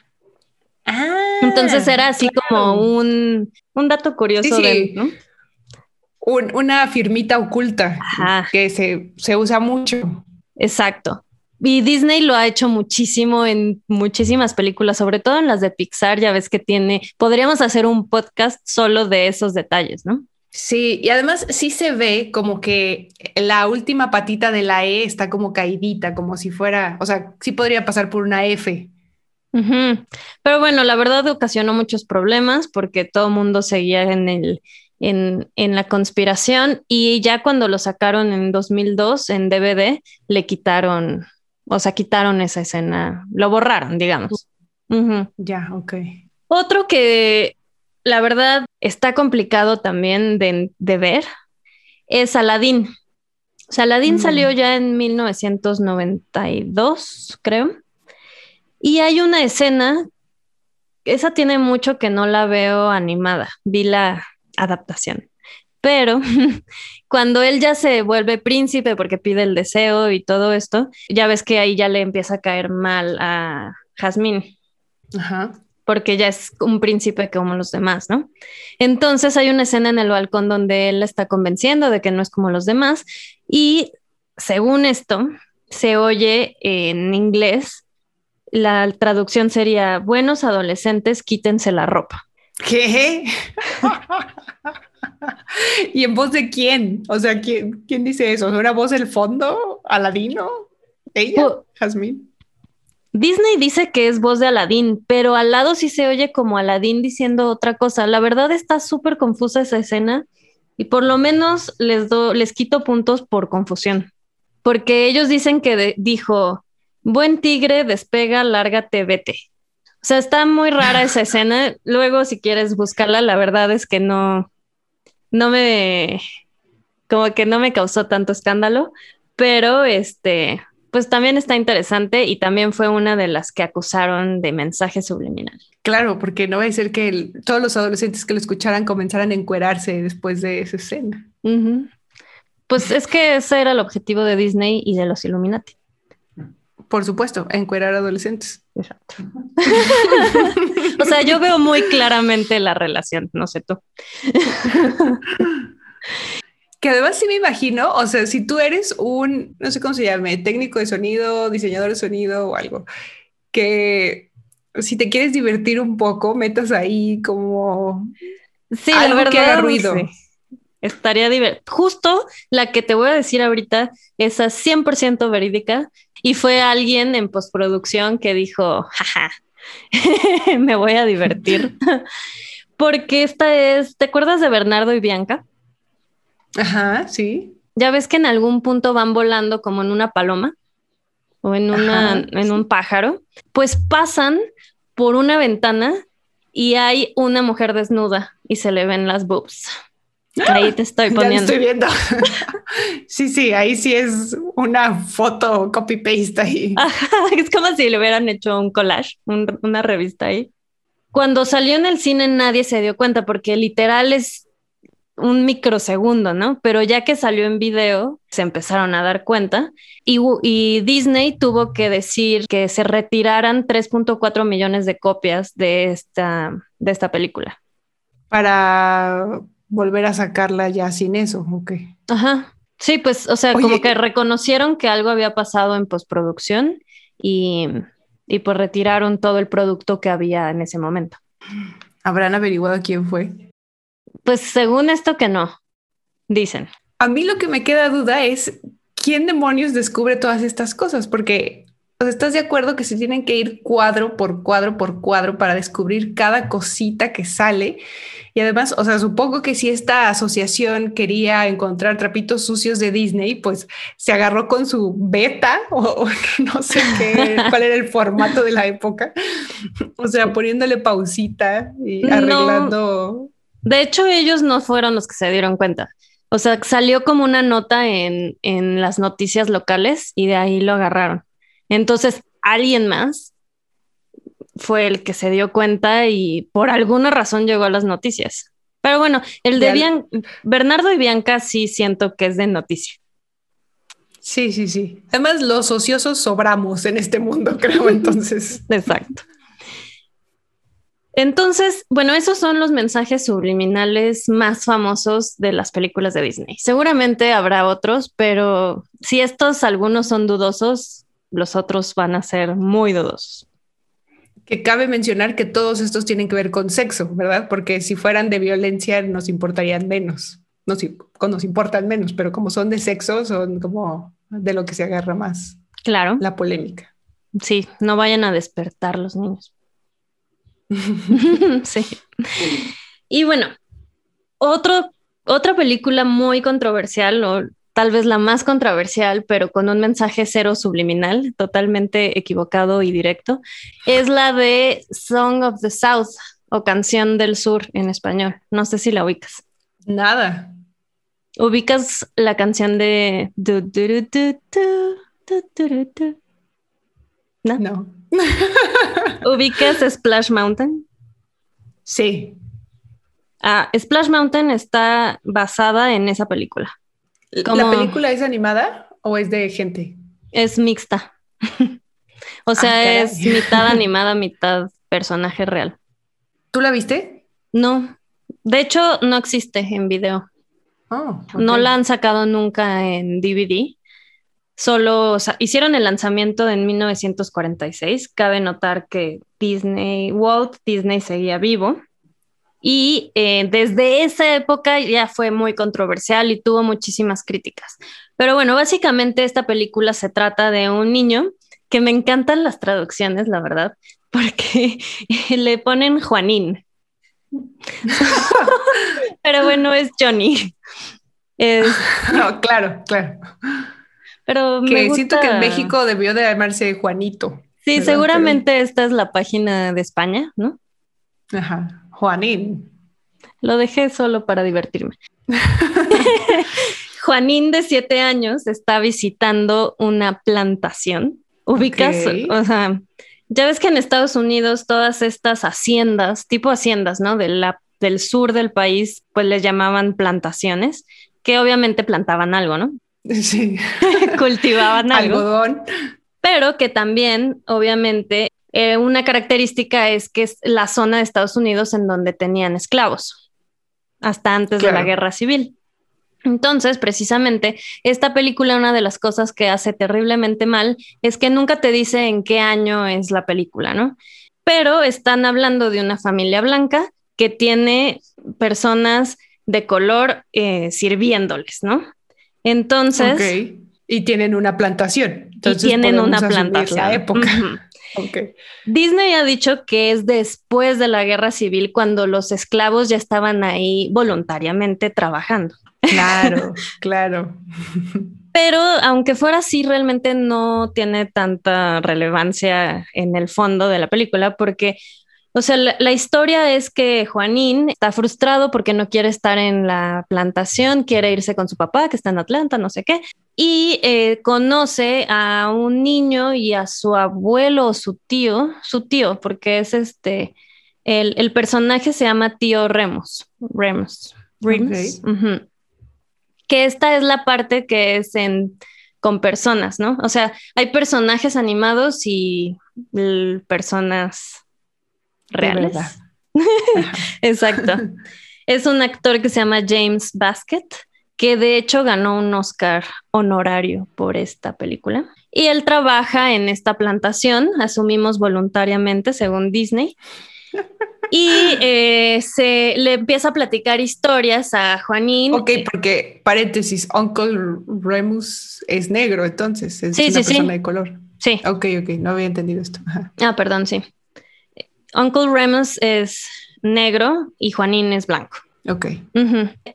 A: Ah, Entonces era así como un, dato curioso. De, ¿no?
B: Una firmita oculta que se, se usa mucho.
A: Exacto. Y Disney lo ha hecho muchísimo en muchísimas películas, sobre todo en las de Pixar, ya ves que tiene, podríamos hacer un podcast solo de esos detalles, ¿no?
B: Sí, y además sí se ve como que la última patita de la E está como caidita, como si fuera, o sea, sí podría pasar por una F.
A: Pero bueno, la verdad ocasionó muchos problemas porque todo el mundo seguía en el, en, la conspiración y ya cuando lo sacaron en 2002 en DVD, le quitaron, o sea, quitaron esa escena, lo borraron, digamos.
B: Ya, ok.
A: Otro que la verdad está complicado también de, ver es Aladdin. Aladdin mm. salió ya en 1992, creo. Y hay una escena esa tiene mucho que no la veo animada. Vi la adaptación. Pero cuando él ya se vuelve príncipe porque pide el deseo y todo esto, ya ves que ahí ya le empieza a caer mal a Jazmín.
B: Ajá.
A: Porque ya es un príncipe como los demás, ¿no? Entonces hay una escena en el balcón donde él está convenciendo de que no es como los demás y según esto, se oye en inglés, la traducción sería, buenos adolescentes, quítense la ropa.
B: ¿Qué? ¿Y en voz de quién? O sea, ¿quién, quién dice eso? ¿Una voz del fondo? ¿Aladino? ¿Ella? ¿Jazmín?
A: Disney dice que es voz de Aladín, pero al lado sí se oye como Aladín diciendo otra cosa. La verdad está súper confusa esa escena y por lo menos les, do, les quito puntos por confusión, porque ellos dicen que de, dijo, buen tigre, despega, lárgate, vete. O sea, está muy rara esa escena. Luego, si quieres buscarla, la verdad es que no, no me, como que no me causó tanto escándalo, pero este, pues también está interesante y también fue una de las que acusaron de mensaje subliminal.
B: Claro, porque no va a ser que el, todos los adolescentes que lo escucharan comenzaran a encuerarse después de esa escena.
A: Uh -huh. Pues es que ese era el objetivo de Disney y de los Illuminati.
B: Por supuesto, encuerar adolescentes.
A: Exacto. o sea, yo veo muy claramente la relación, no sé tú.
B: que además sí me imagino, o sea, si tú eres un, no sé cómo se llame, técnico de sonido, diseñador de sonido o algo, que si te quieres divertir un poco, metas ahí como
A: sí, algo la verdad, que haga ruido. Sí. Estaría divertido. Justo la que te voy a decir ahorita, esa 100% verídica, y fue alguien en postproducción que dijo, jaja, me voy a divertir. Porque esta es, ¿te acuerdas de Bernardo y Bianca?
B: Ajá, sí.
A: Ya ves que en algún punto van volando como en una paloma o en, una, Ajá, en sí. un pájaro. Pues pasan por una ventana y hay una mujer desnuda y se le ven las boobs. Ahí te estoy poniendo.
B: Estoy viendo. sí, sí, ahí sí es una foto copy paste ahí.
A: Ajá, es como si le hubieran hecho un collage, un, una revista ahí. Cuando salió en el cine nadie se dio cuenta porque literal es un microsegundo, ¿no? Pero ya que salió en video, se empezaron a dar cuenta y, y Disney tuvo que decir que se retiraran 3.4 millones de copias de esta, de esta película.
B: Para volver a sacarla ya sin eso, ok.
A: Ajá. Sí, pues, o sea, Oye, como que reconocieron que algo había pasado en postproducción y, y pues retiraron todo el producto que había en ese momento.
B: ¿Habrán averiguado quién fue?
A: Pues según esto que no, dicen.
B: A mí lo que me queda duda es quién demonios descubre todas estas cosas, porque o sea, ¿estás de acuerdo que se tienen que ir cuadro por cuadro por cuadro para descubrir cada cosita que sale? Y además, o sea, supongo que si esta asociación quería encontrar trapitos sucios de Disney, pues se agarró con su beta o, o no sé qué, cuál era el formato de la época. O sea, poniéndole pausita y arreglando.
A: No. De hecho, ellos no fueron los que se dieron cuenta. O sea, salió como una nota en, en las noticias locales y de ahí lo agarraron. Entonces, alguien más fue el que se dio cuenta y por alguna razón llegó a las noticias. Pero bueno, el de Bian Bernardo y Bianca sí siento que es de noticia.
B: Sí, sí, sí. Además, los ociosos sobramos en este mundo, creo, entonces.
A: Exacto. Entonces, bueno, esos son los mensajes subliminales más famosos de las películas de Disney. Seguramente habrá otros, pero si estos algunos son dudosos, los otros van a ser muy dudosos.
B: Que cabe mencionar que todos estos tienen que ver con sexo, ¿verdad? Porque si fueran de violencia nos importarían menos, nos, nos importan menos, pero como son de sexo, son como de lo que se agarra más.
A: Claro.
B: La polémica.
A: Sí, no vayan a despertar los niños. sí. Y bueno, otro, otra película muy controversial, o tal vez la más controversial, pero con un mensaje cero subliminal, totalmente equivocado y directo, es la de Song of the South o Canción del Sur en español. No sé si la ubicas.
B: Nada.
A: ¿Ubicas la canción de...
B: ¿No? no.
A: ¿Ubicas Splash Mountain?
B: Sí.
A: Ah, Splash Mountain está basada en esa película.
B: ¿La película es animada o es de gente?
A: Es mixta. o sea, ah, es mitad animada, mitad personaje real.
B: ¿Tú la viste?
A: No. De hecho, no existe en video. Oh, no la han sacado nunca en DVD. Solo hicieron el lanzamiento en 1946. Cabe notar que Disney, Walt Disney seguía vivo. Y eh, desde esa época ya fue muy controversial y tuvo muchísimas críticas. Pero bueno, básicamente esta película se trata de un niño que me encantan las traducciones, la verdad, porque le ponen Juanín. Pero bueno, es Johnny.
B: No, claro, claro.
A: Pero
B: que siento que en México debió de llamarse Juanito.
A: Sí, seguramente esta es la página de España, ¿no?
B: Ajá, Juanín.
A: Lo dejé solo para divertirme. Juanín de siete años está visitando una plantación. Ubicas, o sea, ya ves que en Estados Unidos todas estas haciendas, tipo haciendas, ¿no? De la, del sur del país, pues les llamaban plantaciones, que obviamente plantaban algo, ¿no?
B: Sí.
A: Cultivaban algo.
B: Algodón.
A: Pero que también, obviamente, eh, una característica es que es la zona de Estados Unidos en donde tenían esclavos, hasta antes de la guerra civil. Entonces, precisamente, esta película, una de las cosas que hace terriblemente mal es que nunca te dice en qué año es la película, ¿no? Pero están hablando de una familia blanca que tiene personas de color eh, sirviéndoles, ¿no? Entonces.
B: Y tienen una plantación.
A: Entonces y tienen una plantación.
B: La época.
A: Disney ha dicho que es después de la guerra civil cuando los esclavos ya estaban ahí voluntariamente trabajando.
B: Claro, claro.
A: Pero aunque fuera así, realmente no tiene tanta relevancia en el fondo de la película porque o sea, la, historia es que Juanín está frustrado porque no quiere estar en la plantación, quiere irse con su papá que está en Atlanta, no sé qué, y eh, conoce a un niño y a su abuelo o su tío, su tío, porque es este, el, personaje se llama tío Remus, Remus, Remus. Que esta es la parte que es en con personas, ¿no? O sea, hay personajes animados y personas reales. Exacto. es un actor que se llama James Basket, que de hecho ganó un Oscar honorario por esta película. Y él trabaja en esta plantación, asumimos voluntariamente, según Disney. Y eh, se le empieza a platicar historias a Juanín.
B: Ok, porque paréntesis, Uncle Remus es negro, entonces es una persona de color.
A: Sí.
B: Ok, ok, no había entendido esto.
A: Ah, perdón, sí. Uncle Remus es negro y Juanín es blanco.
B: Ok.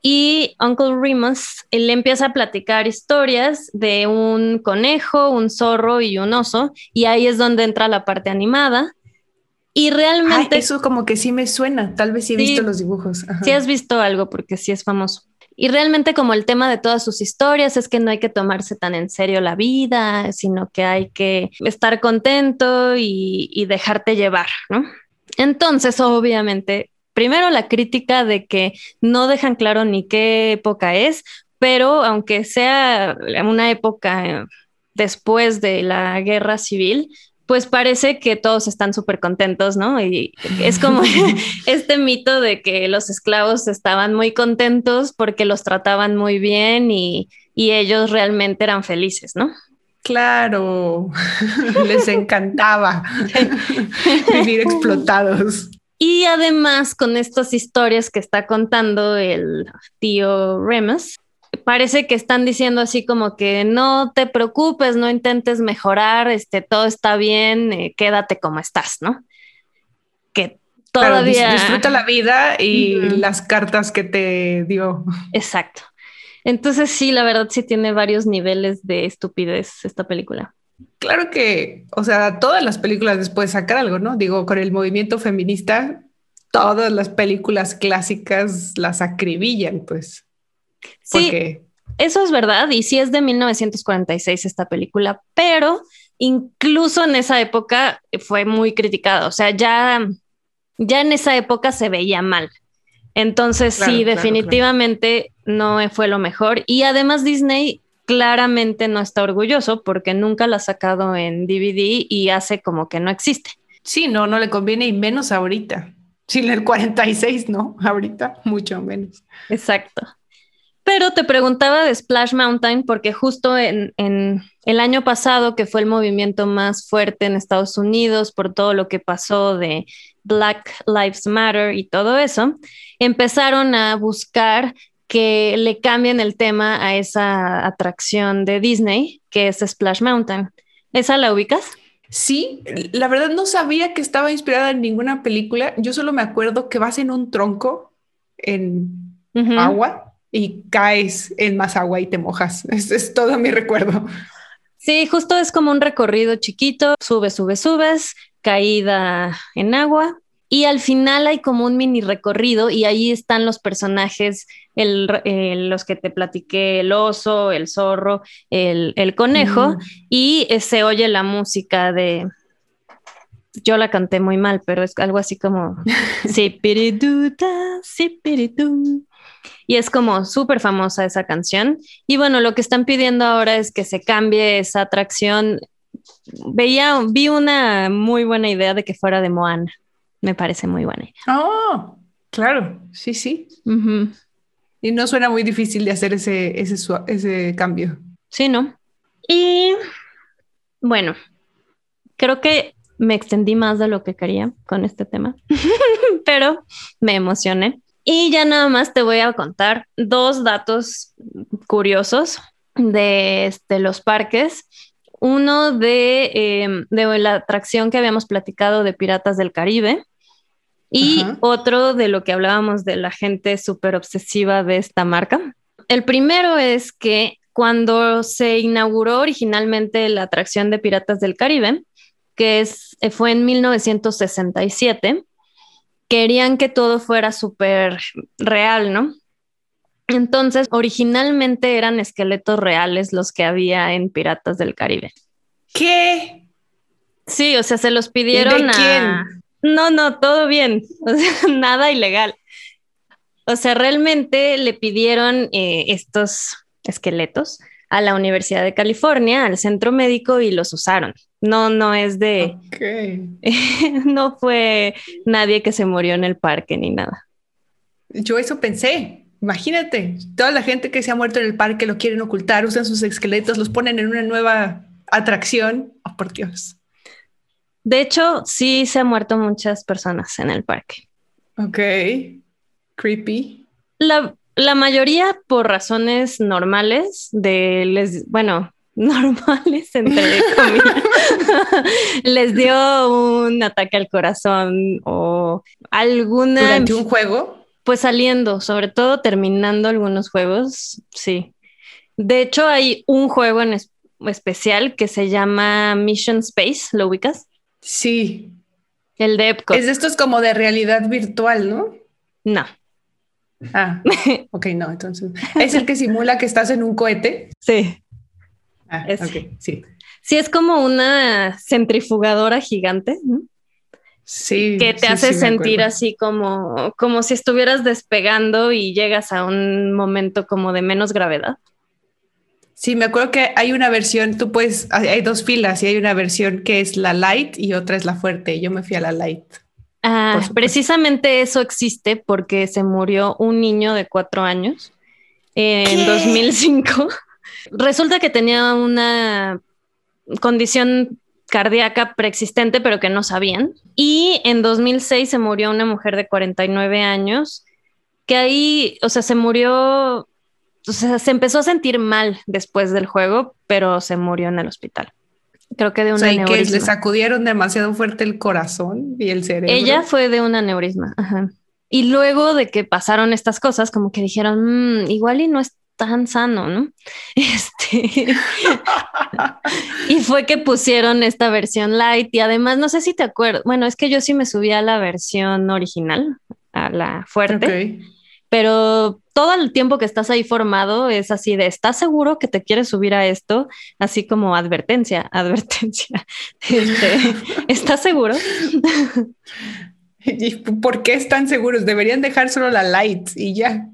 A: Y Uncle Remus le empieza a platicar historias de un conejo, un zorro y un oso, y ahí es donde entra la parte animada. Y realmente...
B: eso como que sí me suena, tal vez sí he visto los dibujos.
A: Sí has visto algo porque sí es famoso. Y realmente como el tema de todas sus historias es que no hay que tomarse tan en serio la vida, sino que hay que estar contento y, y dejarte llevar, ¿no? Entonces, obviamente, primero la crítica de que no dejan claro ni qué época es, pero aunque sea una época después de la guerra civil, pues parece que todos están súper contentos, ¿no? Y es como este mito de que los esclavos estaban muy contentos porque los trataban muy bien y, y ellos realmente eran felices, ¿no?
B: Claro, les encantaba vivir explotados.
A: Y además con estas historias que está contando el tío Remus, parece que están diciendo así como que no te preocupes, no intentes mejorar, este, todo está bien, eh, quédate como estás, ¿no? Que todavía...
B: disfruta la vida y las cartas que te dio.
A: Exacto. Entonces sí, la verdad sí tiene varios niveles de estupidez esta película.
B: Claro que, o sea, todas las películas después sacar algo, ¿no? Digo, con el movimiento feminista, todas las películas clásicas las acribillan, pues.
A: Sí, eso es verdad, y sí es de 1946 esta película, pero incluso en esa época fue muy criticada, o sea, ya ya en esa época se veía mal. Entonces, sí, definitivamente no fue lo mejor. Y además Disney claramente no está orgulloso porque nunca la ha sacado en DVD y hace como que no existe.
B: Sí, no, no le conviene y menos ahorita. Sí, en el 46, no, ahorita mucho menos.
A: Exacto. Pero te preguntaba de Splash Mountain porque justo en, el año pasado, que fue el movimiento más fuerte en Estados Unidos por todo lo que pasó de Black Lives Matter y todo eso, empezaron a buscar que le cambien el tema a esa atracción de Disney, que es Splash Mountain. ¿Esa la ubicas?
B: Sí, la verdad no sabía que estaba inspirada en ninguna película. Yo solo me acuerdo que vas en un tronco en agua y caes en más agua y te mojas. es todo mi recuerdo.
A: Sí, justo es como un recorrido chiquito, subes, subes, subes, caída en agua y al final hay como un mini recorrido y ahí están los personajes, el, los que te platiqué, el oso, el zorro, el, conejo y se oye la música de... Yo la canté muy mal, pero es algo así como... sí, y es como súper famosa esa canción. Y bueno, lo que están pidiendo ahora es que se cambie esa atracción. Veía, vi una muy buena idea de que fuera de Moana. Me parece muy buena.
B: Oh, claro, sí, sí. Y no suena muy difícil de hacer ese, ese, ese cambio.
A: Sí, ¿no? Y bueno, creo que me extendí más de lo que quería con este tema, pero me emocioné. Y ya nada más te voy a contar dos datos curiosos de este, los parques. Uno de, em, de, la atracción que habíamos platicado de Piratas del Caribe y otro de lo que hablábamos de la gente súper obsesiva de esta marca. El primero es que cuando se inauguró originalmente la atracción de Piratas del Caribe, que es, fue en 1967, querían que todo fuera súper real, ¿no? Entonces, originalmente eran esqueletos reales los que había en Piratas del Caribe.
B: ¿Qué?
A: Sí, o sea, se los pidieron
B: ¿De
A: a... No, no, todo bien, o sea, nada ilegal. O sea, realmente le pidieron eh, estos esqueletos a la Universidad de California, al centro médico, y los usaron. No, no es de... no fue nadie que se murió en el parque ni nada.
B: Yo eso pensé. Imagínate, toda la gente que se ha muerto en el parque lo quieren ocultar, usan sus esqueletos, los ponen en una nueva atracción. Oh, por Dios.
A: De hecho, sí se han muerto muchas personas en el parque.
B: Ok. Creepy.
A: La, la mayoría por razones normales de les, bueno, normales entre comillas, les dio un ataque al corazón o alguna
B: durante un juego.
A: Pues saliendo, sobre todo terminando algunos juegos, sí. De hecho, hay un juego en especial que se llama Mission Space, ¿lo ubicas?
B: Sí.
A: El de Epcot.
B: Es de estos como de realidad virtual, ¿no?
A: No.
B: Ah, ok, no, entonces. ¿Es el que simula que estás en un cohete?
A: Sí.
B: Ah, ok, sí.
A: Sí, es como una centrifugadora gigante.
B: Sí.
A: Que te hace sentir así como, como si estuvieras despegando y llegas a un momento como de menos gravedad.
B: Sí, me acuerdo que hay una versión, tú puedes, hay dos filas y hay una versión que es la light y otra es la fuerte. Yo me fui a la light.
A: Ah, precisamente eso existe porque se murió un niño de cuatro años en 2005. Resulta que tenía una condición cardíaca preexistente, pero que no sabían. Y en 2006 se murió una mujer de 49 años, que ahí, o sea, se murió, o sea, se empezó a sentir mal después del juego, pero se murió en el hospital. Creo que de un aneurisma.
B: que le sacudieron demasiado fuerte el corazón y el cerebro.
A: Ella fue de un aneurisma. Ajá. Y luego de que pasaron estas cosas, como que dijeron, mm, igual y no es tan sano, ¿no? Este. y fue que pusieron esta versión light y además, no sé si te acuerdas, bueno, es que yo sí me subí a la versión original, a la fuerte. Pero todo el tiempo que estás ahí formado es así de, ¿estás seguro que te quieres subir a esto? Así como advertencia, advertencia. Este, ¿Estás seguro?
B: ¿Y por qué están seguros? Deberían dejar solo la light y ya.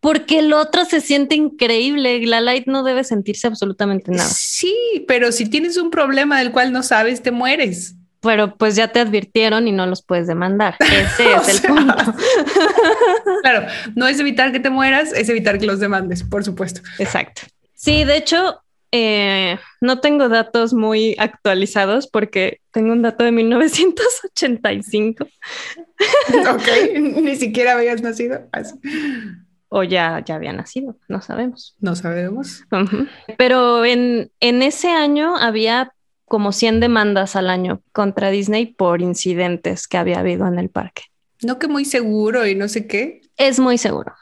A: Porque el otro se siente increíble. La light no debe sentirse absolutamente nada.
B: Sí, pero si tienes un problema del cual no sabes, te mueres.
A: Pero pues ya te advirtieron y no los puedes demandar. Ese es el punto.
B: claro, no es evitar que te mueras, es evitar que los demandes, por supuesto.
A: Exacto. Sí, de hecho, eh, no tengo datos muy actualizados porque tengo un dato de 1985.
B: ok, ni siquiera habías nacido.
A: O ya, ya había nacido, no sabemos.
B: No sabemos.
A: Pero en, en ese año había como 100 demandas al año contra Disney por incidentes que había habido en el parque.
B: No que muy seguro y no sé qué.
A: Es muy seguro.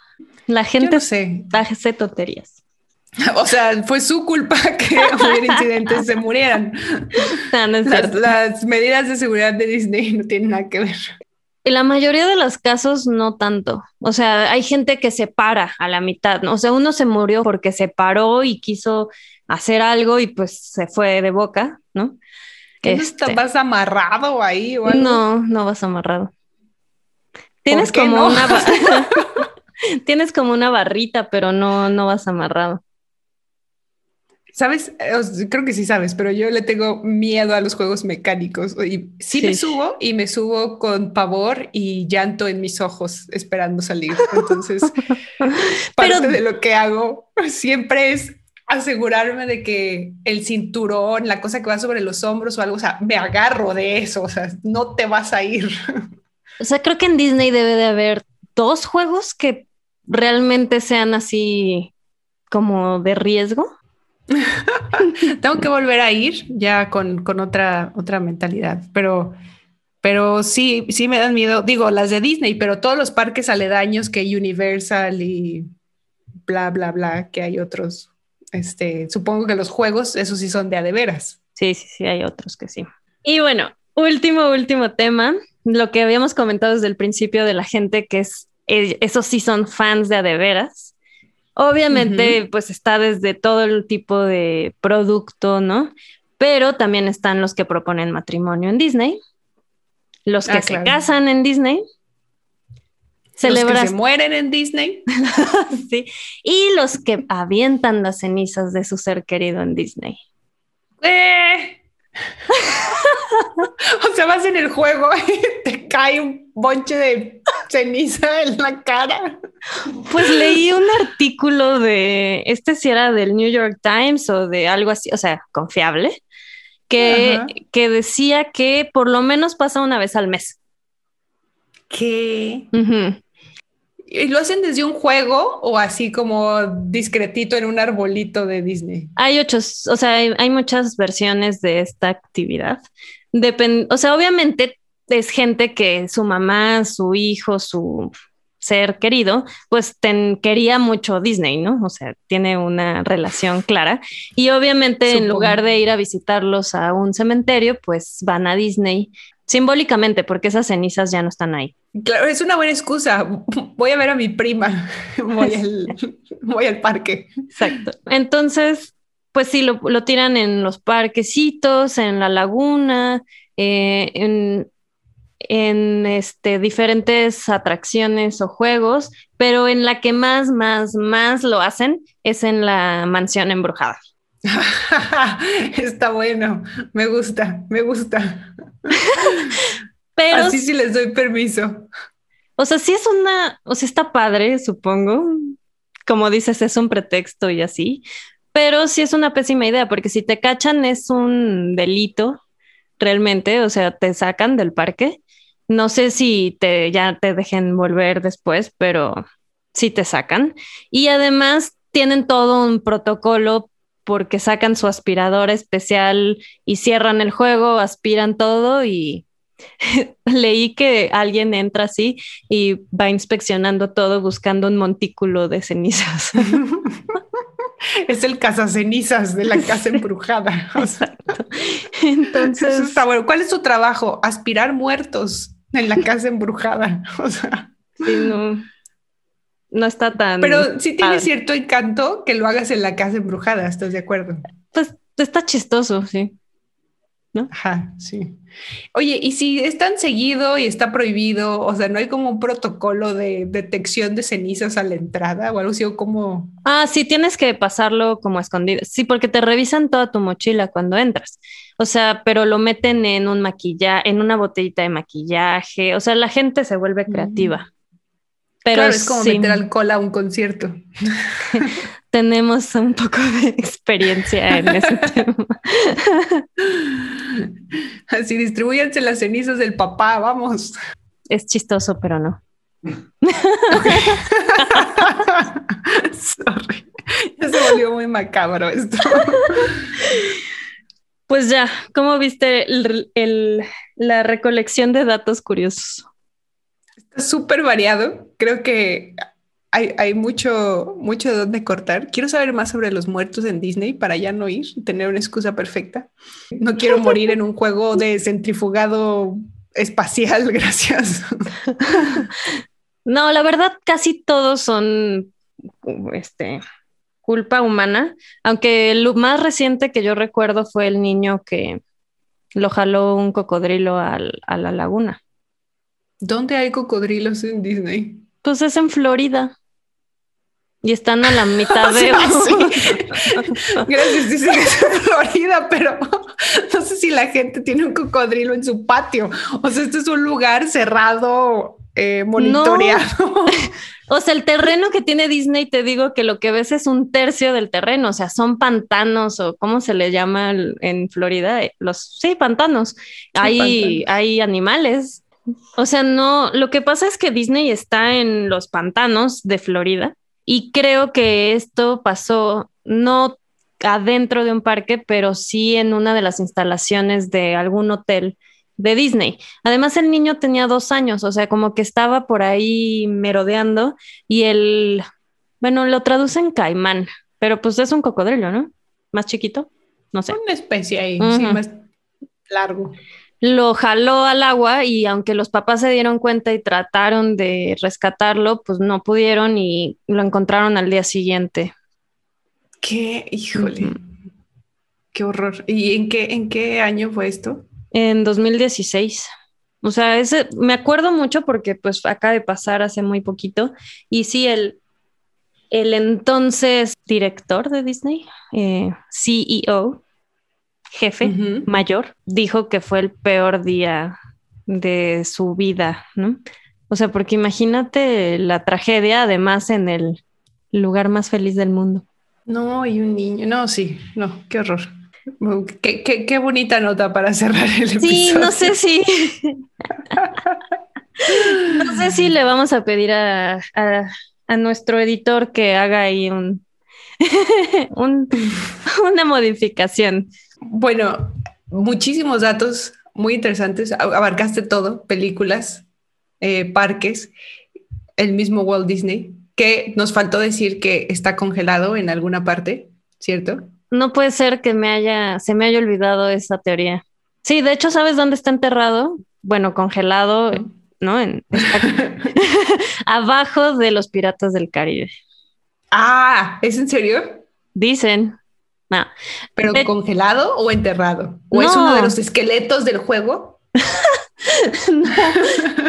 A: La gente se hace tonterías.
B: O sea, fue su culpa que hubiera incidentes, se murieran. las, medidas de seguridad de Disney no tienen nada que ver.
A: En la mayoría de los casos no tanto. O sea, hay gente que se para a la mitad. O sea, uno se murió porque se paró y quiso hacer algo y pues se fue de boca, ¿no?
B: Este... ¿Vas amarrado ahí o algo?
A: No, no vas amarrado. Tienes como una tienes como una barrita, pero no, no vas amarrado.
B: ¿Sabes? Creo que sí sabes, pero yo le tengo miedo a los juegos mecánicos. Y sí, me subo y me subo con pavor y llanto en mis ojos esperando salir. Entonces, parte de lo que hago siempre es asegurarme de que el cinturón, la cosa que va sobre los hombros o algo, o sea, me agarro de eso, o sea, no te vas a ir.
A: O sea, creo que en Disney debe de haber dos juegos que realmente sean así como de riesgo.
B: Tengo que volver a ir ya con, otra, otra mentalidad, pero, pero sí, sí me dan miedo. Digo, las de Disney, pero todos los parques aledaños que Universal y bla, bla, bla, que hay otros. Este, supongo que los juegos, esos sí son de a de veras.
A: Sí, sí, sí, hay otros que sí. Y bueno, último, último tema, lo que habíamos comentado desde el principio de la gente que es, eh, esos sí son fans de a de veras Obviamente, pues está desde todo el tipo de producto, ¿no? Pero también están los que proponen matrimonio en Disney, los que ah, se casan en Disney,
B: los que se mueren en Disney.
A: sí. Y los que avientan las cenizas de su ser querido en Disney.
B: Eh. o sea, vas en el juego y te cae un bonche de ceniza en la cara.
A: Pues leí un artículo de, este si era del New York Times o de algo así, o sea, confiable, que, que decía que por lo menos pasa una vez al mes.
B: ¿Qué? ¿Y lo hacen desde un juego o así como discretito en un arbolito de Disney?
A: Hay ochos, o sea, hay, muchas versiones de esta actividad. o sea, obviamente es gente que su mamá, su hijo, su ser querido, pues quería mucho Disney, ¿no? O sea, tiene una relación clara. Y obviamente en lugar de ir a visitarlos a un cementerio, pues van a Disney simbólicamente, porque esas cenizas ya no están ahí.
B: Claro, es una buena excusa. Voy a ver a mi prima, voy al, parque.
A: Exacto. Entonces, pues sí, lo, tiran en los parquecitos, en la laguna, eh, en, en este, diferentes atracciones o juegos, pero en la que más, más, más lo hacen es en la mansión embrujada.
B: Está bueno, me gusta, me gusta. Pero así sí les doy permiso.
A: O sea, sí es una, o sea, está padre, supongo. Como dices, es un pretexto y así, pero sí es una pésima idea, porque si te cachan es un delito realmente, o sea, te sacan del parque. No sé si te ya te dejen volver después, pero sí te sacan. Y además tienen todo un protocolo porque sacan su aspirador especial y cierran el juego, aspiran todo y leí que alguien entra así y va inspeccionando todo buscando un montículo de cenizas.
B: es el cazacenizas de la casa embrujada.
A: Entonces,
B: está bueno. ¿Cuál es su trabajo? Aspirar muertos en la casa embrujada. O sea,
A: sí, no no está tan.
B: Pero sí tiene cierto encanto que lo hagas en la casa embrujada, ¿estás de acuerdo?
A: Pues está chistoso, sí. ¿No?
B: Ajá, sí. Oye, y si es tan seguido y está prohibido, o sea, no hay como un protocolo de detección de cenizas a la entrada o algo así, o como.
A: Ah, sí, tienes que pasarlo como escondido. Sí, porque te revisan toda tu mochila cuando entras. O sea, pero lo meten en un maquillaje, en una botellita de maquillaje. O sea, la gente se vuelve creativa.
B: Pero claro, es como meter alcohol a un concierto.
A: Tenemos un poco de experiencia en ese tema.
B: Así distribuyanse las cenizas del papá, vamos.
A: Es chistoso, pero no.
B: Sorry. Ya se volvió muy macabro esto.
A: Pues ya, ¿cómo viste la recolección de datos curiosos?
B: Súper variado. Creo que hay, mucho, mucho de dónde cortar. Quiero saber más sobre los muertos en Disney para ya no ir, tener una excusa perfecta. No quiero morir en un juego de centrifugado espacial, gracias.
A: No, la verdad, casi todos son este, culpa humana, aunque lo más reciente que yo recuerdo fue el niño que lo jaló un cocodrilo a la laguna.
B: ¿Dónde hay cocodrilos en Disney?
A: Pues es en Florida. Y están a la mitad de...
B: Gracias, dicen que es en Florida, pero no sé si la gente tiene un cocodrilo en su patio. O sea, este es un lugar cerrado, eh, monitoreado.
A: O sea, el terreno que tiene Disney, te digo que lo que ves es un tercio del terreno, o sea, son pantanos o cómo se le llama en Florida, los, sí, pantanos. hay, hay animales. O sea, no, lo que pasa es que Disney está en los pantanos de Florida y creo que esto pasó no adentro de un parque, pero sí en una de las instalaciones de algún hotel de Disney. Además, el niño tenía dos años, o sea, como que estaba por ahí merodeando y el, bueno, lo traducen caimán, pero pues es un cocodrilo, ¿no? Más chiquito, no sé.
B: Una especie ahí, sí, más largo.
A: Lo jaló al agua y aunque los papás se dieron cuenta y trataron de rescatarlo, pues no pudieron y lo encontraron al día siguiente.
B: Qué, híjole, qué horror. ¿Y en qué, en qué año fue esto?
A: En 2016. O sea, ese, me acuerdo mucho porque pues acaba de pasar hace muy poquito. Y sí, el, el entonces director de Disney, eh, CEO, jefe mayor, dijo que fue el peor día de su vida, ¿no? O sea, porque imagínate la tragedia, además, en el lugar más feliz del mundo.
B: No, y un niño, no, sí, no, qué horror. Qué, bonita nota para cerrar el episodio.
A: Sí, no sé si. no sé si le vamos a pedir a, nuestro editor que haga ahí un, una modificación.
B: Bueno, muchísimos datos muy interesantes. Abarcaste todo: películas, eh, parques, el mismo Walt Disney, que nos faltó decir que está congelado en alguna parte, ¿cierto?
A: no puede ser que me haya, se me haya olvidado esa teoría. Sí, de hecho, ¿sabes dónde está enterrado? Bueno, congelado, ¿no? En, abajo de los piratas del Caribe.
B: Ah, ¿es en serio?
A: Dicen. No.
B: ¿Pero congelado o enterrado? ¿O es uno de los esqueletos del juego?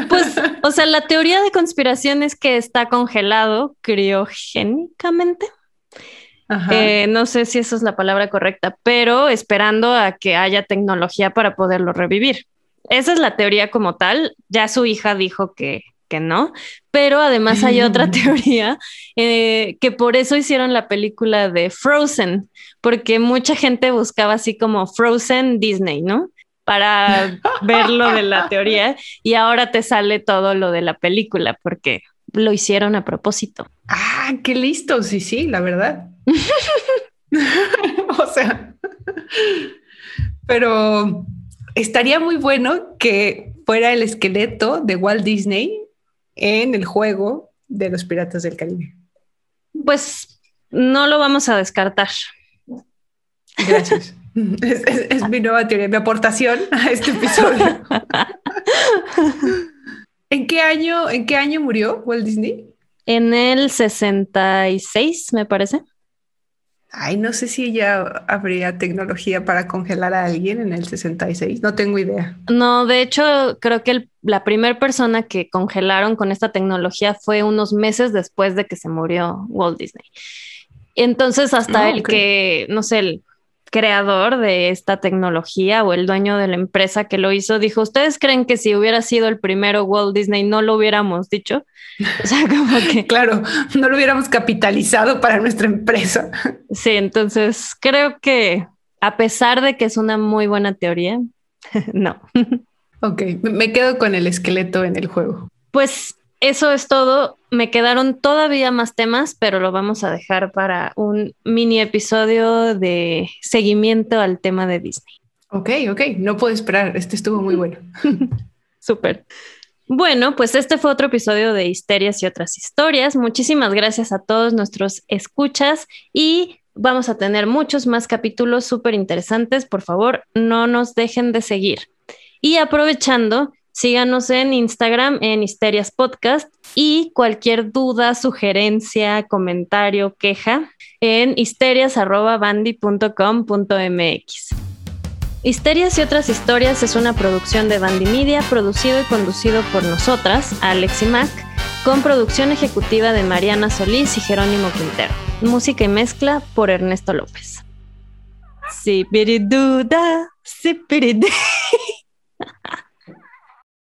A: Pues, o sea, la teoría de conspiración es que está congelado criogénicamente. Eh, no sé si esa es la palabra correcta, pero esperando a que haya tecnología para poderlo revivir. Esa es la teoría como tal. Ya su hija dijo que, que no, pero además hay otra teoría eh, que por eso hicieron la película de Frozen, porque mucha gente buscaba así como Frozen Disney, ¿no? Para ver lo de la teoría y ahora te sale todo lo de la película, porque lo hicieron a propósito.
B: Ah, qué listo, sí, sí, la verdad. o sea, pero estaría muy bueno que fuera el esqueleto de Walt Disney en el juego de los Piratas del Caribe.
A: Pues no lo vamos a descartar.
B: Gracias. Es, mi nueva teoría, mi aportación a este episodio. ¿En qué año, en qué año murió Walt Disney?
A: En el 66, me parece.
B: Ay, no sé si ya habría tecnología para congelar a alguien en el 66, no tengo idea.
A: No, de hecho, creo que la primera persona que congelaron con esta tecnología fue unos meses después de que se murió Walt Disney. Entonces, hasta ah, el que, no sé, el creador de esta tecnología o el dueño de la empresa que lo hizo dijo, ¿ustedes creen que si hubiera sido el primero Walt Disney no lo hubiéramos dicho?
B: O sea, como que... claro, no lo hubiéramos capitalizado para nuestra empresa.
A: Sí, entonces creo que a pesar de que es una muy buena teoría, no.
B: Ok, me quedo con el esqueleto en el juego.
A: Pues eso es todo. Me quedaron todavía más temas, pero lo vamos a dejar para un mini episodio de seguimiento al tema de Disney.
B: Ok, ok, no puedo esperar. Este estuvo muy bueno.
A: Súper. Bueno, pues este fue otro episodio de Histerias y otras historias. Muchísimas gracias a todos nuestros escuchas y vamos a tener muchos más capítulos súper interesantes. Por favor, no nos dejen de seguir. Y aprovechando, Síganos en Instagram en Histerias Podcast y cualquier duda, sugerencia, comentario, queja en histerias.bandy.com.mx. Histerias y otras historias es una producción de Bandy Media producido y conducido por nosotras, Alex y Mac, con producción ejecutiva de Mariana Solís y Jerónimo Quintero. Música y mezcla por Ernesto López. Sí, duda, sí,